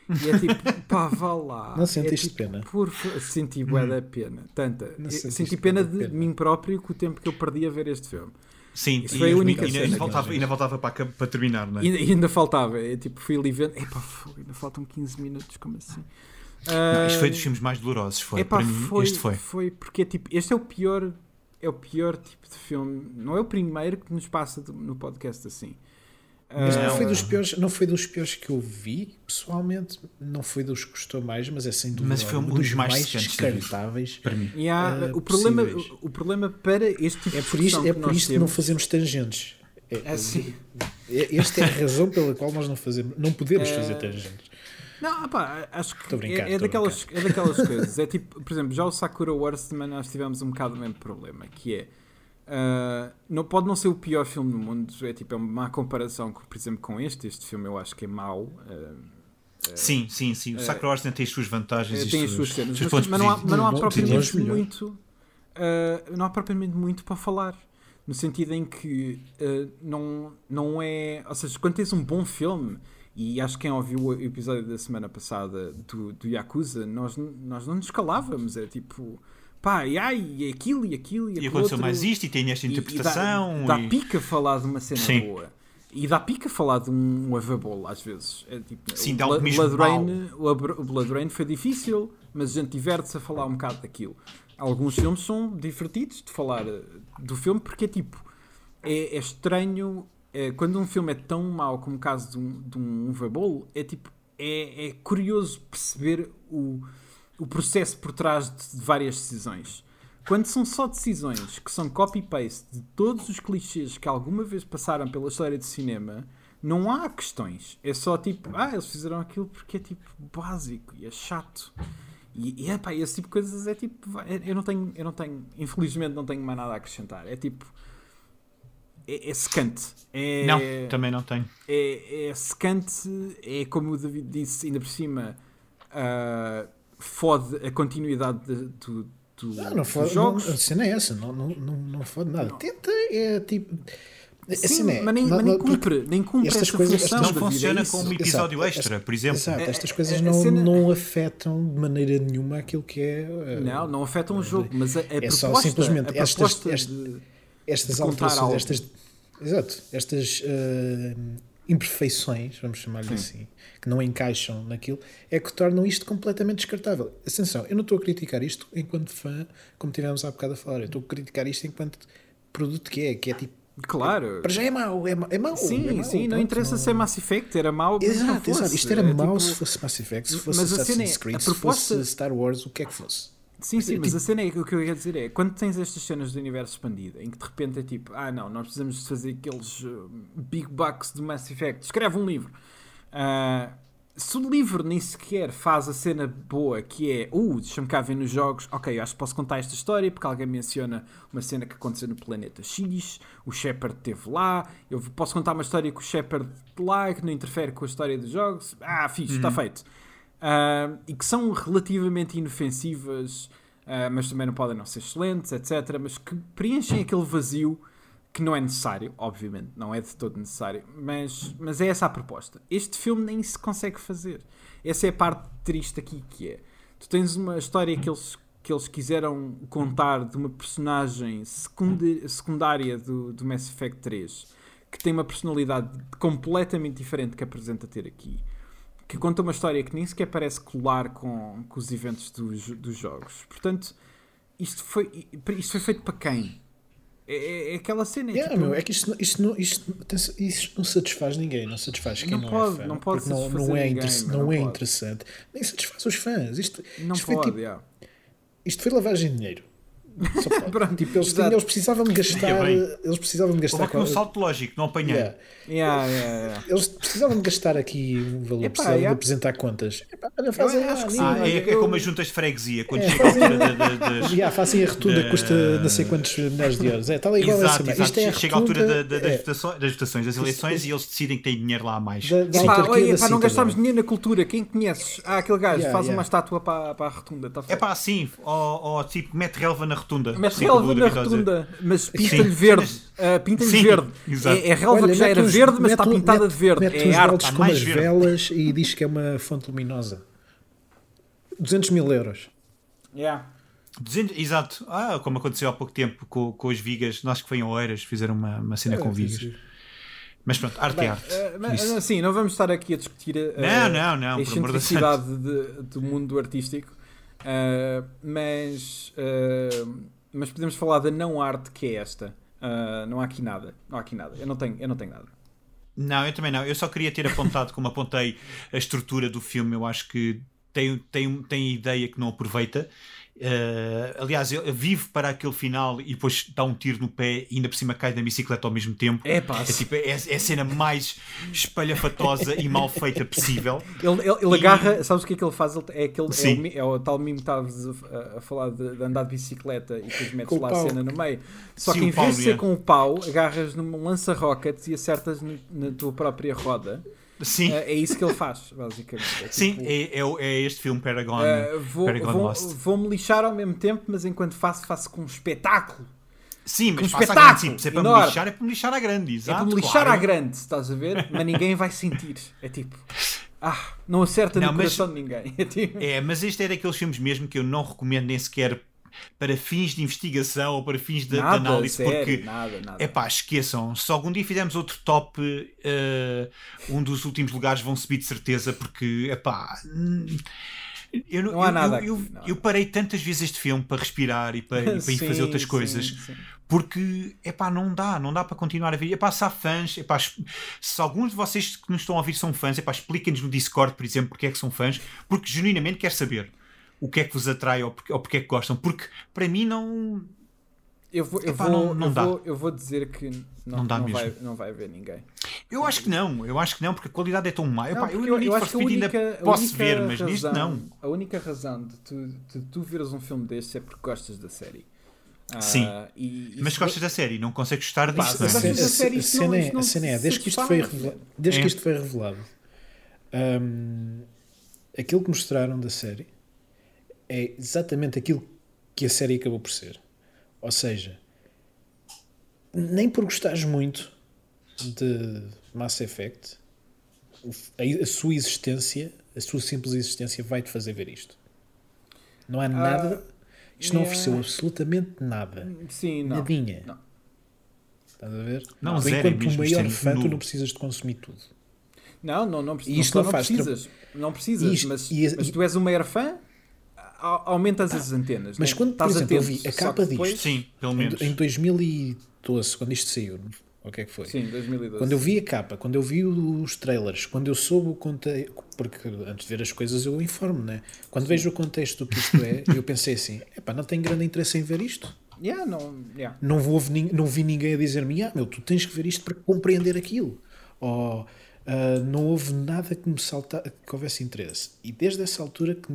S1: E é tipo, (laughs) pá, vá lá.
S2: Não sentiste
S1: é tipo,
S2: pena?
S1: Por senti bué da pena. Tanta. Senti pena
S2: da
S1: de
S2: pena.
S1: mim próprio com o tempo que eu perdi a ver este filme.
S3: Sim,
S1: Isso
S3: e,
S1: foi a única
S3: e ainda,
S1: cena
S3: ainda
S2: nós
S3: ainda voltava para, para terminar, não é?
S1: E ainda, ainda faltava. É, tipo, fui ali vendo. Epá, fogo, ainda faltam 15 minutos, como assim?
S3: Não, isto foi
S1: Ah,
S3: dos filmes mais dolorosos, foi.
S1: Epá,
S3: para mim,
S1: foi,
S3: este foi.
S1: Foi porque tipo, este é o pior, é o pior tipo de filme. Não é o primeiro que nos passa no podcast assim.
S2: Mas não
S1: Ah,
S2: foi, dos piores, não foi dos piores que eu vi, pessoalmente. Não foi dos que gostou mais, mas é sem dúvida
S3: Mas foi um
S2: dos
S3: dos mais
S2: mais
S3: de
S2: descartáveis.
S3: Para mim.
S1: e há-
S2: ah,
S1: o, problema,
S2: possíveis.
S1: o, problema para este tipo
S2: É
S1: de
S2: por isto,
S1: discussão
S2: é
S1: que
S2: por isto que não fazemos tangentes. É,
S1: É assim.
S2: é- esta é a razão pela qual nós não fazemos, não podemos
S1: É,
S2: fazer tangentes.
S1: Não, pá, acho que
S2: a brincar,
S1: é, é daquelas, é daquelas (laughs) coisas. É tipo, por exemplo, já o Sakura Wars também nós tivemos um bocado o mesmo problema, que é ah, não, pode não ser o pior filme do mundo, é tipo, é uma má comparação, com, por exemplo, com este. Este filme eu acho que é mau. ah,
S3: Sim, sim, sim. O Sacro Wars tem as suas vantagens
S1: Eh,
S3: e
S1: tem as suas cenas, mas, mas não há, mas não há propriamente muito. ah, não há propriamente muito para falar. No sentido em que ah, não, não é. Ou seja, quando tens um bom filme, e acho que quem ouviu o episódio da semana passada do, do Yakuza, nós, nós não nos calávamos. É tipo, pá, e ai, e aquilo, e aquilo, e
S3: E aconteceu
S1: outro.
S3: mais isto e tem esta
S1: E- e dá-
S3: interpretação.
S1: dá,
S3: e-
S1: pica falar de uma cena
S3: Sim.
S1: boa. E dá pica falar de um, um avabolo, às vezes. É tipo,
S3: Sim,
S1: o
S3: algo
S1: Bla-
S3: mesmo
S1: Rain, o o Blood Rain foi difícil, mas a gente diverte-se a falar um bocado daquilo. Alguns filmes são divertidos de falar eh, do filme porque é tipo, é, é estranho eh, quando um filme é tão mau como o caso de um, de um é tipo, é, é curioso perceber o, o processo por trás de várias decisões. Quando são só decisões que são copy-paste de todos os clichês que alguma vez passaram pela história de cinema, não há questões. É só tipo, ah, eles fizeram aquilo porque é tipo básico e é chato. E, e epá, esse tipo de coisas é tipo, eu não tenho, eu não tenho, infelizmente não tenho mais nada a acrescentar. É tipo, é, é secante. É,
S3: Não, também não tenho.
S1: é, é secante, é como o David disse, ainda por cima, ah, fode a continuidade de- do, do,
S2: Não, não
S1: dos
S2: fode,
S1: jogos.
S2: não, a cena é essa, não, não, não, não fode nada. Tenta, é tipo.
S1: Sim,
S2: é,
S1: mas nem,
S2: não-
S1: mas nem
S2: não-
S1: cumpre, nem cumpre
S2: estas
S1: essa
S2: coisas-
S1: função.
S3: Não
S1: é
S3: funciona
S1: isso.
S3: como um
S2: Exato,
S3: episódio
S2: esta-
S3: extra, por exemplo.
S2: Exato,
S1: É-
S2: estas
S1: é-
S2: coisas
S1: a
S2: não,
S1: cena-
S2: não afetam de maneira nenhuma aquilo que é. uh,
S1: Não, não afetam o jogo, mas a, a
S2: É só
S1: proposta,
S2: simplesmente
S1: a proposta
S2: estas-
S1: de-
S2: estas alterações, estas, exato, estas uh, imperfeições, vamos chamar-lhe assim, que não encaixam naquilo, é que tornam isto completamente descartável. Atenção, eu não estou a criticar isto enquanto fã, como tivemos há bocado a falar, eu estou a criticar isto enquanto produto que é, que é tipo,
S1: Claro.
S2: para já é mau, é mau, é mau.
S1: Sim,
S2: é mau,
S1: sim, não
S2: pronto,
S1: interessa se é Mass Effect, era mau. não
S2: Exato, exato. Isto era
S1: É
S2: mau
S1: tipo-
S2: se fosse Mass Effect, se fosse
S1: Mas a cena é,
S2: Assassin's Creed,
S1: a
S2: se
S1: proposta-
S2: fosse Star Wars, o que é que fosse.
S1: Sim, sim, mas
S2: tipo-
S1: a cena é o que eu ia dizer é quando tens estas cenas do universo expandido em que de repente é tipo, ah não, nós precisamos de fazer aqueles uh, big bucks do Mass Effect, escreve um livro. Ah, se o livro nem sequer faz a cena boa que é, uh, deixa-me cá ver nos jogos, ok, acho que posso contar esta história porque alguém menciona uma cena que aconteceu no planeta X, o Shepard esteve lá, eu posso contar uma história que o Shepard lá que não interfere com a história dos jogos, ah, fixe, está feito. Ah, e que são relativamente inofensivas, ah, mas também não podem não ser excelentes, etc. Mas que preenchem aquele vazio que não é necessário, obviamente, não é de todo necessário, mas, mas é essa a proposta. Este filme nem se consegue fazer. Essa é a parte triste aqui que é. Tu tens uma história que eles, que eles quiseram contar de uma personagem secundária do, do Mass Effect 3 que tem uma personalidade completamente diferente que apresenta ter aqui que conta uma história que nem sequer parece colar com, com os eventos dos, dos jogos. Portanto, isto foi, isto foi feito para quem? É, é- é aquela cena. é
S2: Yeah,
S1: tipo,
S2: meu, é que isto, não- isto, não, isto, não satisfaz ninguém, não satisfaz quem
S1: Não
S2: não,
S1: pode,
S2: é fã.
S1: não pode
S2: não, não é,
S1: ninguém,
S2: não
S1: não
S2: é
S1: pode.
S2: interessante, nem satisfaz os fãs. Isto,
S1: não
S2: isto
S1: pode,
S2: foi, tipo,
S1: yeah.
S2: isto foi lavagem de dinheiro. Só pode. (laughs)
S1: Pronto,
S2: tipo, eles, tinham, eles precisavam de gastar. Eles precisavam de gastar.
S3: aqui um salto lógico, não apanhei.
S2: Yeah.
S1: Yeah, yeah, yeah.
S2: Eles precisavam de gastar aqui um valor,
S1: Epá,
S2: precisavam
S1: yeah.
S2: de apresentar contas. Epá, olha, fazem
S1: sim.
S3: Ah, é, é como as juntas de freguesia, quando
S2: É,
S3: chega a altura da- da- das.
S2: Já, fazem a rotunda,
S3: Da-
S2: custa não sei quantos milhares de euros. É, tal igual
S3: Exato,
S2: essa.
S3: exato.
S2: Isto é a
S3: Chega a altura da-
S2: rotunda,
S3: da- das,
S2: é,
S3: votações, das votações, das eleições, e eles decidem que têm dinheiro lá a mais.
S2: da, da
S1: Epá, olha, não gastámos dinheiro na cultura. Quem conheces? Ah, aquele gajo
S2: Yeah,
S1: faz
S2: yeah.
S1: uma estátua para, para a rotunda. Tá
S3: É pá, assim, ou, ou tipo, mete relva na rotunda.
S1: Mete
S3: Sim,
S1: relva
S3: dizer.
S1: rotunda, mas pinta-lhe verde. (laughs) Ah, pinta-lhe verde.
S3: exato.
S1: É, é relva
S2: Olha,
S1: que já era verde, mas está pintada
S2: mete-
S1: de verde.
S2: Mete
S1: É
S2: uns
S1: arte.
S3: Está
S2: com
S3: mais
S2: umas
S3: verde.
S2: velas e diz que é uma fonte luminosa. 200 mil euros.
S1: Yeah.
S3: 200 exato. Ah, como aconteceu há pouco tempo com, com as vigas. Nós que foi em Oeiras, fizeram uma, uma cena com vigas. Mas pronto, arte
S1: Bem,
S3: é arte.
S1: ah, mas,
S3: Isso.
S1: assim, não vamos estar aqui a discutir a,
S3: Não,
S1: a-
S3: não, não,
S1: a excentricidade de- do mundo artístico, ah, mas, ah, mas podemos falar da não arte que é esta. Ah, não há aqui nada. Não há aqui nada. Eu não tenho, eu não tenho nada.
S3: Não, eu também não. Eu só queria ter apontado como apontei a estrutura do filme. Eu acho que tem, tem, tem ideia que não aproveita. Eh, aliás, ele vive para aquele final e depois dá um tiro no pé e ainda por cima cai da bicicleta ao mesmo tempo.
S1: É pá,
S3: É, tipo, é, é a cena mais espalhafatosa e mal feita possível.
S1: Ele, ele, ele
S3: E-
S1: agarra, sabes o que é que ele faz? Ele- é, aquele, é, o, é o tal mimo que estavas a, a falar de, de andar de bicicleta e depois metes lá a cena no meio. Só
S3: Sim,
S1: que em vez de ser com o pau, agarras num lança-rockets e acertas na tua própria roda.
S3: Sim,
S1: É, é isso que ele faz, basicamente. É
S3: sim
S1: tipo,
S3: é, é, é este filme Paragon.
S1: Uh, vou,
S3: Paragon
S1: vou,
S3: Lost.
S1: vou-me lixar ao mesmo tempo, mas enquanto faço, faço com um espetáculo.
S3: Sim, mas
S1: um espetáculo
S3: grande. Sim, se é para me
S1: enorme.
S3: lixar, é para me lixar à grande.
S1: é
S3: Exato,
S1: para me lixar
S3: claro.
S1: à grande, estás a ver? Mas ninguém vai sentir. É tipo, ah, não acerta
S3: Não,
S1: no
S3: mas-
S1: coração de ninguém. (laughs) É tipo,
S3: É, mas este é daqueles filmes mesmo que eu não recomendo nem sequer para fins de investigação ou para fins de, de
S1: nada,
S3: análise,
S1: sério,
S3: porque
S1: nada, nada.
S3: é pá, esqueçam. Se algum dia fizermos outro top, eh, um dos últimos lugares vão subir de certeza, porque é pá. Eu,
S1: Não há
S3: eu-
S1: nada
S3: eu, eu, eu parei tantas vezes este filme para respirar e para, e para ir (laughs)
S1: Sim,
S3: fazer outras
S1: sim,
S3: coisas
S1: sim.
S3: porque é pá, não dá, não dá para continuar a ver. É pá, se há fãs, epá, es- se alguns de vocês que nos estão a ouvir são fãs, é pá, expliquem-nos no Discord, por exemplo, porque é que são fãs, porque genuinamente quer saber o que é que vos atrai ou porque, ou porque é que gostam, porque para mim não.
S1: Eu vou, eu,
S3: Epá,
S1: vou,
S3: não- não
S1: eu,
S3: dá.
S1: vou, eu vou dizer que não,
S3: Não dá
S1: não
S3: mesmo.
S1: vai, não vai haver ninguém.
S3: Eu acho que não, eu acho que não, porque a qualidade é tão má.
S1: Não,
S3: Epá, eu no Need for
S1: que a
S3: ainda
S1: única- a
S3: posso
S1: única
S3: ver, mas neste
S1: razão-
S3: não.
S1: A única razão de tu, de tu veres um filme destes é porque gostas da série. Ah,
S3: Sim.
S1: e- e
S3: Mas gostas da série, não consegues gostar disso.
S1: mas
S3: não é?
S1: da série,
S2: a
S1: isto não-
S2: cena é, a cena é, desde que isto foi revelado, desde
S3: É.
S2: que isto foi revelado, hum, aquilo que mostraram da série é exatamente aquilo que a série acabou por ser. Ou seja, nem por gostares muito de Mass Effect, o a, sua existência, a sua simples existência vai-te fazer ver isto. Não há nada, isto não
S1: yeah.
S2: ofereceu absolutamente nada.
S1: Sim, não.
S2: Nadinha.
S1: Não.
S2: Estás a ver?
S3: Não, zero,
S2: enquanto
S3: mesmo,
S2: o maior
S3: é
S2: fã, tu não precisas de consumir tudo.
S1: Não, não, não,
S2: E
S1: precisas.
S2: isto
S1: não,
S2: não
S1: não precisas. Não precisas,
S2: Isto-
S1: mas,
S2: e-
S1: mas tu és um maior fã, a- aumentas as antenas.
S2: Mas
S1: né?
S2: quando, por exemplo, eu vi a capa
S1: depois-
S2: disto,
S3: Sim, pelo
S2: em,
S3: menos.
S2: em 2012, quando isto saiu, ou o que é que foi?
S1: Sim, 2012.
S2: Quando eu vi a capa, quando eu vi os trailers, quando eu soube o contexto, porque antes de ver as coisas eu informo, né? Quando vejo o contexto do que isto é, eu pensei assim: epá, não tenho grande interesse em ver isto.
S1: Yeah, não, yeah.
S2: Não, vou, não vi ninguém a dizer-me: ah, meu, tu tens que ver isto para compreender aquilo. Ou ah, não houve nada que me salta, que houvesse interesse. E desde essa altura que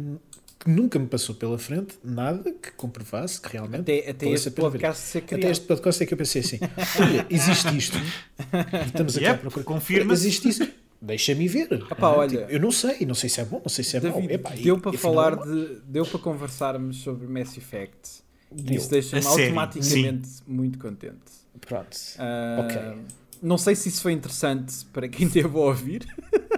S2: nunca me passou pela frente nada que comprovasse que realmente.
S1: Até, até este podcast ser
S2: Até este podcast é que eu pensei assim: olha, existe isto. E Estamos aqui
S3: Yep,
S2: a procurar.
S3: confirma-se.
S2: Existe isso. Deixa-me ver.
S1: Epá,
S2: Ah,
S1: olha-
S2: tipo, eu não sei, não sei se é bom, não sei se é mau.
S1: David,
S2: Epá, e-
S1: deu para
S2: e
S1: falar
S2: é mau.
S1: de. Deu para conversarmos sobre Mass Effect.
S2: Deu.
S1: Isso deixa-me automaticamente muito contente.
S2: Pronto.
S1: Ah,
S2: Ok.
S1: Não sei se isso foi interessante para quem (laughs) teve a ouvir. (laughs)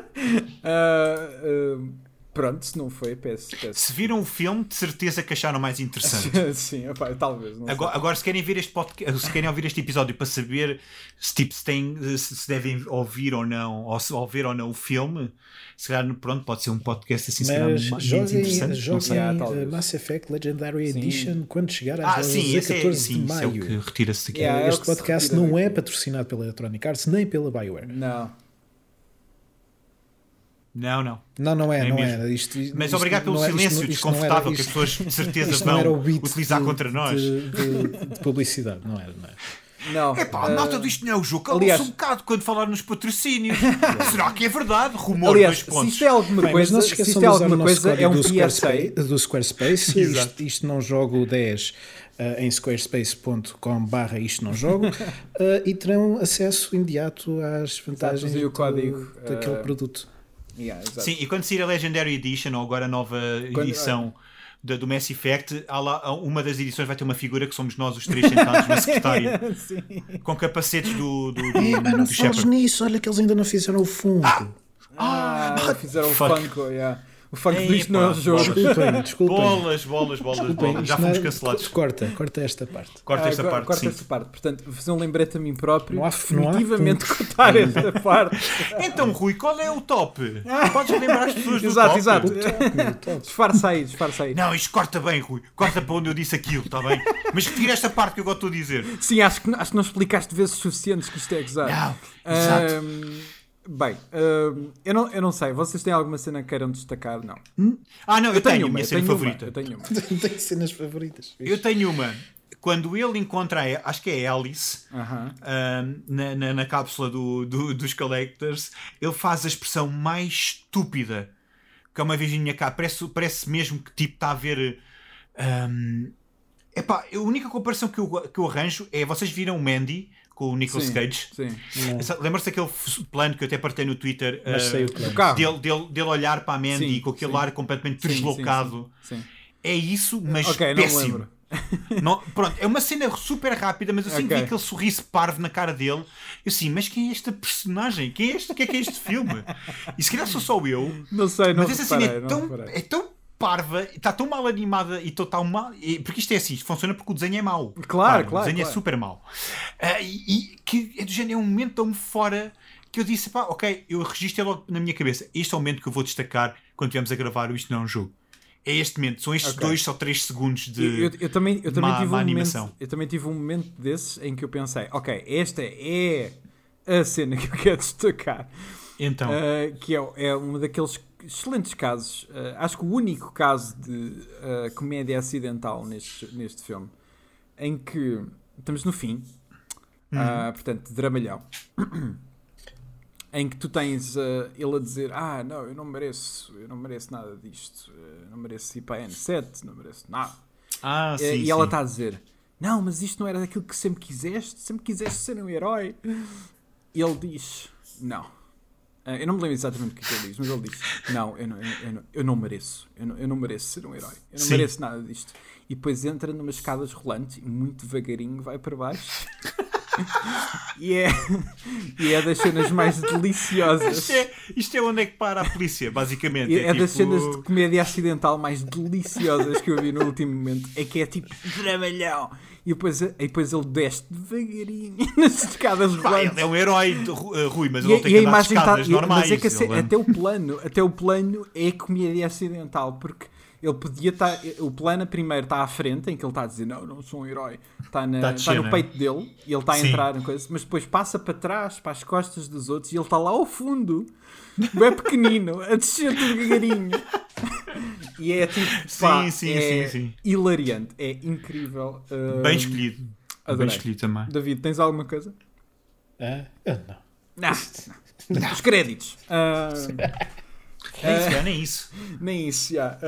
S1: Ah, ah, pronto, se não foi, peço. peço.
S3: Se viram o filme, de certeza que acharam mais interessante. (laughs)
S1: Sim, opá, talvez.
S3: Agora, agora, se querem ver este podcast, se querem ouvir este episódio para saber se, tipo, se, têm, se, se devem ouvir ou não, ou se ou ver ou não o filme, se calhar, pronto, pode ser um podcast assim, se calhar,
S2: Mas
S3: mais
S2: joguem,
S3: interessante. não
S2: joguem
S3: sei.
S1: Ah,
S2: uh,
S1: talvez.
S2: Mass Effect Legendary
S1: Sim.
S2: Edition quando chegar às
S3: Ah, sim,
S2: a
S3: esse é,
S2: 14
S3: sim,
S2: de
S3: isso é o
S2: maio.
S3: que retira-se daqui.
S1: Yeah, é o
S2: este
S1: se
S2: podcast
S1: retira
S2: não é patrocinado pela Electronic Arts nem pela Bioware.
S1: Não.
S3: Não, não.
S2: Não, não é,
S3: É
S2: não
S3: mesmo.
S2: é. Isto,
S3: Mas
S2: isto
S3: obrigado pelo
S2: é- isto
S3: silêncio
S2: isto era-
S3: desconfortável que as pessoas de certeza
S2: era
S3: vão utilizar
S2: de-
S3: contra nós.
S2: De, de- de publicidade, não era, não é?
S1: Não.
S3: Epá,
S1: ah,
S3: a nota disto não é o jogo.
S1: aliás-
S3: um bocado quando falar nos patrocínios. (laughs) Será que é verdade? Rumor,
S1: Aliás,
S3: dois
S1: se
S3: pontos.
S1: isto é alguma
S2: Bem,
S1: coisa,
S2: não se
S1: se
S2: esqueçam
S1: isto
S2: de
S1: é
S2: usar o
S1: alguma
S2: nosso
S1: coisa, é
S2: código
S1: um
S2: do. Squarespace, do Squarespace.
S3: Exato.
S2: isto, isto não jogo 10 uh, em squarespace.com barra isto não jogo uh, (laughs) e terão acesso imediato às vantagens
S1: e o
S2: do-
S1: código,
S2: daquele
S1: uh,
S2: produto.
S1: Yeah.
S3: Sim, e quando sair a Legendary Edition ou agora a nova
S1: Quando-
S3: edição da- do Mass Effect, há lá, uma das edições vai ter uma figura que somos nós os três sentados na secretária, (laughs)
S1: Sim.
S3: com capacetes do, do, do,
S2: É,
S3: do Shepard.
S2: nisso, olha que eles ainda não fizeram o fundo.
S1: Ah, fizeram o. Funko, yeah. O Funko
S3: Ei,
S1: disto não é um jogo.
S2: Desculpem, desculpem.
S3: Bolas, bolas, bolas,
S2: Desculpem,
S3: bolas. Já
S2: isto não
S3: fomos
S2: é-
S3: cancelados.
S2: Corta, corta esta parte.
S3: Corta
S1: Ah,
S3: esta
S1: agora-
S3: parte,
S1: corta
S3: sim.
S1: esta parte. Portanto, vou fazer um lembrete a mim próprio.
S2: Não há- não há
S1: definitivamente cortar esta parte. (laughs)
S3: Então, Rui, qual é o top? (laughs) Podes lembrar as pessoas do
S1: Exato,
S3: top?
S1: exato.
S2: O top, meu, o top.
S1: Disfarça aí, disfarça aí.
S3: Não, isto corta bem, Rui. Corta para onde eu disse aquilo, está bem? Mas retira esta parte que eu agora estou a dizer.
S1: Sim, acho que, acho que não explicaste vezes suficientes que isto é gozado.
S3: Não, exato.
S1: Ahm, bem, ahm, eu, não, eu não sei. Vocês têm alguma cena que queiram destacar? Não.
S3: Ah, não, eu, tenho, a
S1: uma,
S3: minha
S1: eu
S3: cena
S1: tenho uma,
S3: favorita.
S1: eu tenho uma. (laughs)
S2: Tenho cenas favoritas.
S3: Eu tenho uma. Quando ele encontra, a, acho que é a Alice,
S1: Aham.
S3: ahm, na, na, na cápsula do, do- dos Collectors, ele faz a expressão mais estúpida que é uma vez vinha cá. Parece, parece mesmo que tipo está a ver. ahm, epá, a única comparação que eu, que eu arranjo é vocês viram o Mandy com o Nicolas
S1: Sim,
S3: Cage.
S1: Sim.
S2: Não.
S3: Essa- Lembra-se daquele plano que eu até partei no Twitter
S2: Mas
S3: ah,
S2: sei o
S1: carro.
S3: dele, dele, dele olhar para a Mandy
S1: Sim,
S3: com aquele
S1: sim.
S3: ar completamente deslocado?
S1: Sim, sim.
S3: É isso, mas
S1: Ok, não me
S3: péssimo.
S1: lembro. (laughs)
S3: Não- pronto, é uma cena super rápida, mas assim que
S1: Ok.
S3: vi aquele sorriso parvo na cara dele, eu assim, mas quem é esta personagem? Quem é este? O que é que é este filme? E se calhar sou só eu,
S1: Não sei, não
S3: mas essa cena
S1: reparei,
S3: é
S1: não
S3: tão,
S1: reparei.
S3: é tão parva, está tão mal animada e tão, tão mal. e- Porque isto é assim, isto funciona porque o desenho é mau.
S1: Claro, claro,
S3: O desenho é
S1: claro.
S3: super mau. Ah, e, e que é do género, é um momento tão fora que eu disse, pá, ok, eu registro logo na minha cabeça. Este é o momento que eu vou destacar quando estivermos a gravar o Isto Não é um Jogo. É este momento, são estes
S1: Ok.
S3: dois ou três segundos de.
S1: Eu, eu- eu também, eu também
S3: má-
S1: tive
S3: má
S1: um
S3: animação.
S1: momento, eu também tive um momento desses em que eu pensei, ok, esta é a cena que eu quero destacar,
S3: Então,
S1: Uh, que é, é um daqueles excelentes casos, uh, acho que o único caso de uh, comédia acidental neste, neste filme, em que estamos no fim, uh, portanto, de dramalhão, (clears throat) em que tu tens uh, ele a dizer, ah, não, eu não mereço, eu não mereço nada disto, eu não mereço ir para a N7, não mereço nada.
S3: ah,
S1: E-
S3: sim,
S1: e ela
S3: sim.
S1: está a dizer: Não, mas isto não era daquilo que sempre quiseste, sempre quiseste ser um herói. E ele diz: Não. Ah, Eu não me lembro exatamente o que é que ele diz, mas ele diz: Não, eu não, eu, eu não, eu não mereço. Eu não, eu não mereço ser um herói. Eu não
S3: Sim.
S1: mereço nada disto. E depois entra numas escadas rolantes e muito devagarinho vai para baixo. (laughs) e, é, e é das cenas mais deliciosas.
S3: Isto é, isto é onde é que para a polícia, basicamente.
S1: É, é das
S3: tipo-
S1: cenas de comédia acidental mais deliciosas que eu vi no último momento. É que é tipo dramalhão. E depois, e depois ele desce devagarinho (laughs) nas escadas
S3: Pá, ele é um herói, uh, Rui, mas
S1: E,
S3: ele tem que andar
S1: está.
S3: escadas normais.
S1: Mas é que
S3: anda-
S1: até o plano, até o plano é comédia acidental, porque ele podia estar. O plano primeiro está à frente, em que ele está a dizer não, não sou um herói. Está, na,
S3: Está
S1: está no peito dele e ele está a
S3: Sim.
S1: entrar em coisa, mas depois passa para trás, para as costas dos outros, e ele está lá ao fundo, bem pequenino, a descer devagarinho. E é tipo, pá,
S3: Sim, sim,
S1: é
S3: sim, sim.
S1: hilariante, é incrível. Uh,
S3: Bem escolhido.
S1: adorei.
S3: Bem escolhido também.
S1: David, tens alguma coisa?
S2: Ah, eu não.
S1: Não, (laughs) não. Os créditos. (laughs) Ah,
S3: É isso, cara, nem isso. (laughs)
S1: nem isso, já.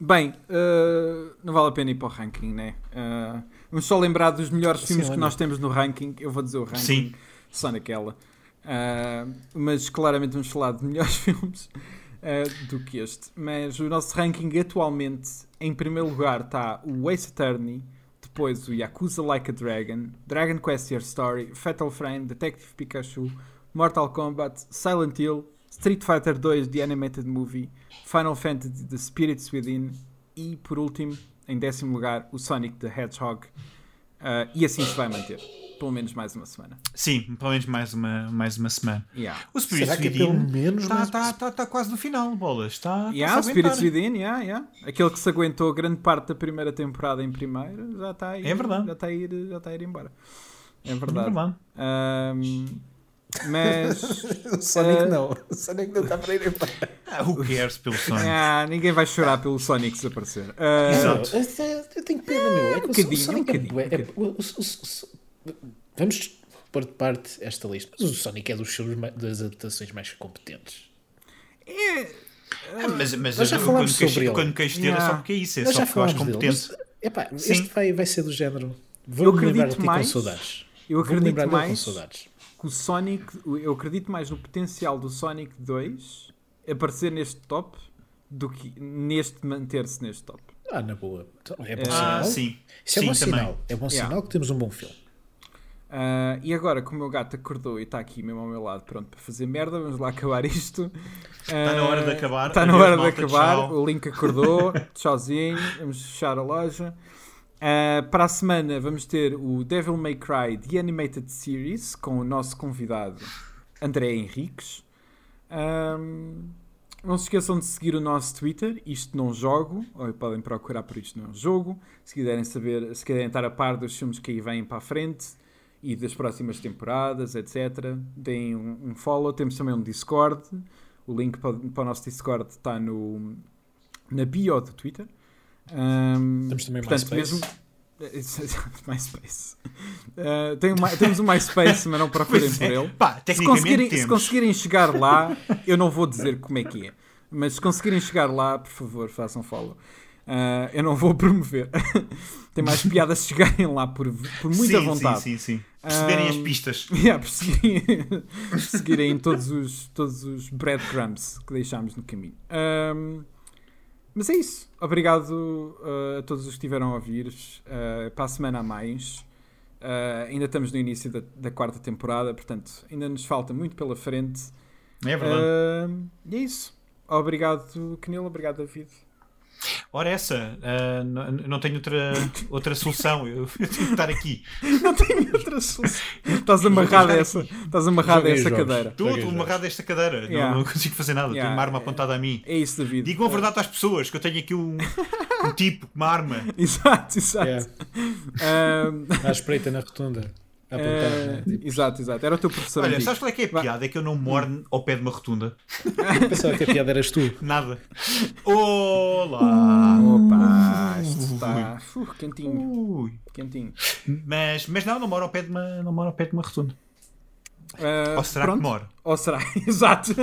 S1: Bem, ah, não vale a pena ir para o ranking, né? Ah, vamos só lembrar dos melhores
S2: Sim,
S1: filmes que nós temos no ranking. Eu vou dizer o ranking
S3: Sim.
S1: só naquela. Ah, mas claramente vamos falar de melhores (laughs) filmes do que este. Mas o nosso ranking atualmente, em primeiro lugar, está o Ace Attorney. Depois o Yakuza Like a Dragon, Dragon Quest Your Story, Fatal Frame, Detective Pikachu, Mortal Kombat, Silent Hill, Street Fighter 2 The Animated Movie, Final Fantasy The Spirits Within e, por último, em décimo lugar, o Sonic the Hedgehog. Ah, e assim se vai manter, pelo menos mais uma semana.
S3: Sim, pelo menos mais uma, mais uma semana.
S1: Yeah.
S3: O Spirit
S2: Será que é pelo
S3: Within
S2: menos
S3: está
S2: mais
S3: tá, tá, tá quase no final, bolas. Está
S1: Yeah, o
S3: está-se a
S1: Spirits. Within, yeah, yeah. aquele que se aguentou grande parte da primeira temporada em primeiro, já está a ir,
S3: É verdade.
S1: Já está a ir, já está a ir embora. É
S3: É
S1: verdade.
S3: verdade.
S1: Mas (laughs)
S2: O Sonic
S1: Ah.
S2: não. O Sonic não está para ir embora.
S3: Ah, who cares pelo Sonic?
S1: ah, ninguém vai chorar pelo Sonic desaparecer. Ah,
S3: Exato.
S2: Eu, eu tenho pena, meu. É
S1: bocadinho,
S2: Sonic
S1: um
S2: é
S1: bocadinho, um
S2: é- Vamos pôr de parte esta lista. Mas o Sonic é dos filmes das adaptações mais competentes.
S3: Ah, mas mas
S2: Nós já falámos
S3: quando queixo-
S2: sobre ele.
S3: Quando queixo dele é
S1: Yeah.
S3: só porque é isso, é
S2: Nós
S3: só porque eu acho
S2: falámos dele.
S3: competente.
S2: Mas, epá, este vai, vai ser do género.
S1: Eu
S2: Vou-me lembrar de ti com
S1: mais-
S2: saudades.
S1: eu acredito
S2: lembrar dele com
S1: mais
S2: saudades.
S1: Que o Sonic, eu acredito mais no potencial do Sonic 2 aparecer neste top do que neste manter-se neste top.
S2: Ah, na boa. Então, É bom
S3: Ah,
S2: sinal.
S3: sim.
S2: Isso é
S3: sim,
S2: bom
S3: também.
S2: sinal. É bom
S1: Yeah.
S2: sinal que temos um bom filme.
S1: Ah, e agora, como o meu gato acordou e está aqui mesmo ao meu lado, pronto para fazer merda, vamos lá acabar isto.
S3: Está na hora de acabar.
S1: Está na hora de acabar.
S3: tchau.
S1: O Link acordou. (laughs) Tchauzinho. Vamos fechar a loja. Ah, para a semana vamos ter o Devil May Cry The Animated Series com o nosso convidado André Henriques. Ahm, não se esqueçam de seguir o nosso Twitter, isto não jogo, ou podem procurar por isto não jogo. Se quiserem saber, se quiserem estar a par dos filmes que aí vêm para a frente e das próximas temporadas, etc., deem um, um follow. Temos também um Discord. O link para, para o nosso Discord está no, na bio do Twitter.
S2: Temos também
S1: portanto,
S2: MySpace.
S1: mesmo. (laughs) MySpace. Ah, tem um My- temos um MySpace, mas não procurem por
S3: é.
S1: ele.
S3: Pá,
S1: Se conseguirem, se conseguirem chegar lá, eu não vou dizer como é que é, mas se conseguirem chegar lá, por favor, façam follow. Ah, eu não vou promover. (laughs) Tem mais piada se chegarem lá por, por muita
S3: sim,
S1: vontade.
S3: Sim, sim, sim. Perceberem as
S1: Ahm,
S3: pistas. (laughs)
S1: Yeah, por seguirem, por seguirem todos os, todos os breadcrumbs que deixámos no caminho. Ahm, mas é isso. Obrigado uh, a todos os que estiveram a ouvir. Uh, para a semana a mais. Uh, ainda estamos no início da, da quarta temporada, portanto, ainda nos falta muito pela frente.
S3: É verdade.
S1: E é isso. Obrigado, Canelo. Obrigado, David.
S3: Ora, essa, ah, não, não tenho outra, outra solução. Eu, (laughs) eu tenho que estar aqui.
S1: Não tenho outra solução. Estás amarrado a essa, estás amarrado a essa
S2: jogos.
S1: cadeira.
S3: Estou amarrado a esta cadeira. Não-
S1: Yeah.
S3: Não, consigo fazer nada.
S1: Yeah.
S3: Tenho uma arma apontada a mim.
S1: É isso, David.
S3: Digam a verdade às pessoas que eu tenho aqui um, um tipo, uma arma. (laughs)
S1: Exato, exato.
S2: Yeah.
S1: Ahm,
S2: À espreita na rotunda. A apontar,
S1: eh,
S2: né? Tipo,
S1: exato, exato. Era o teu professor
S3: Olha,
S1: antigo.
S3: sabes qual é que é a piada? É que eu não moro ao pé de uma rotunda.
S2: Pensava que a piada eras tu.
S3: Nada. Olá!
S1: Opa, isto está uh, quentinho,
S3: Ui.
S1: quentinho.
S3: Mas, mas não, não moro ao pé de uma, não moro ao pé de uma rotunda.
S1: Ah,
S3: Ou será
S1: pronto.
S3: que moro?
S1: Ou será? (laughs) Exato.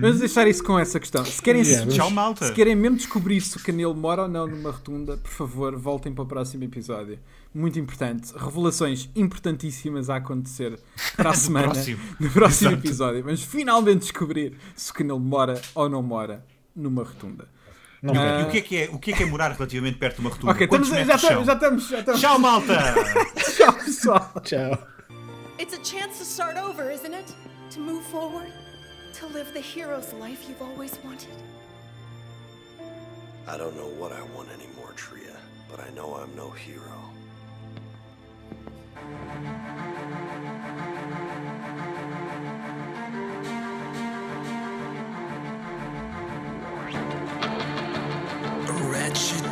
S1: Vamos deixar isso com essa questão. Se querem,
S2: Yeah,
S1: se,
S3: Tchau, malta.
S1: se querem mesmo descobrir se o Canelo mora ou não numa rotunda, por favor, voltem para o próximo episódio. Muito importante. Revelações importantíssimas a acontecer para a (laughs) semana.
S3: próximo. (laughs)
S1: No próximo
S3: Exato.
S1: episódio. Vamos finalmente descobrir se o Canelo mora ou não mora numa rotunda.
S2: Não
S1: Ah.
S3: E o que, é que é, o que é que é morar relativamente perto de uma rotunda?
S1: Ok, estamos, já, já estamos. Já estamos.
S3: Tchau, malta!
S1: Tchau, pessoal.
S2: Tchau.
S4: It's a chance to start over, isn't it? To move forward, to live the hero's life you've always wanted.
S5: I don't know what I want anymore, Tria, but I know I'm no hero. Wretched.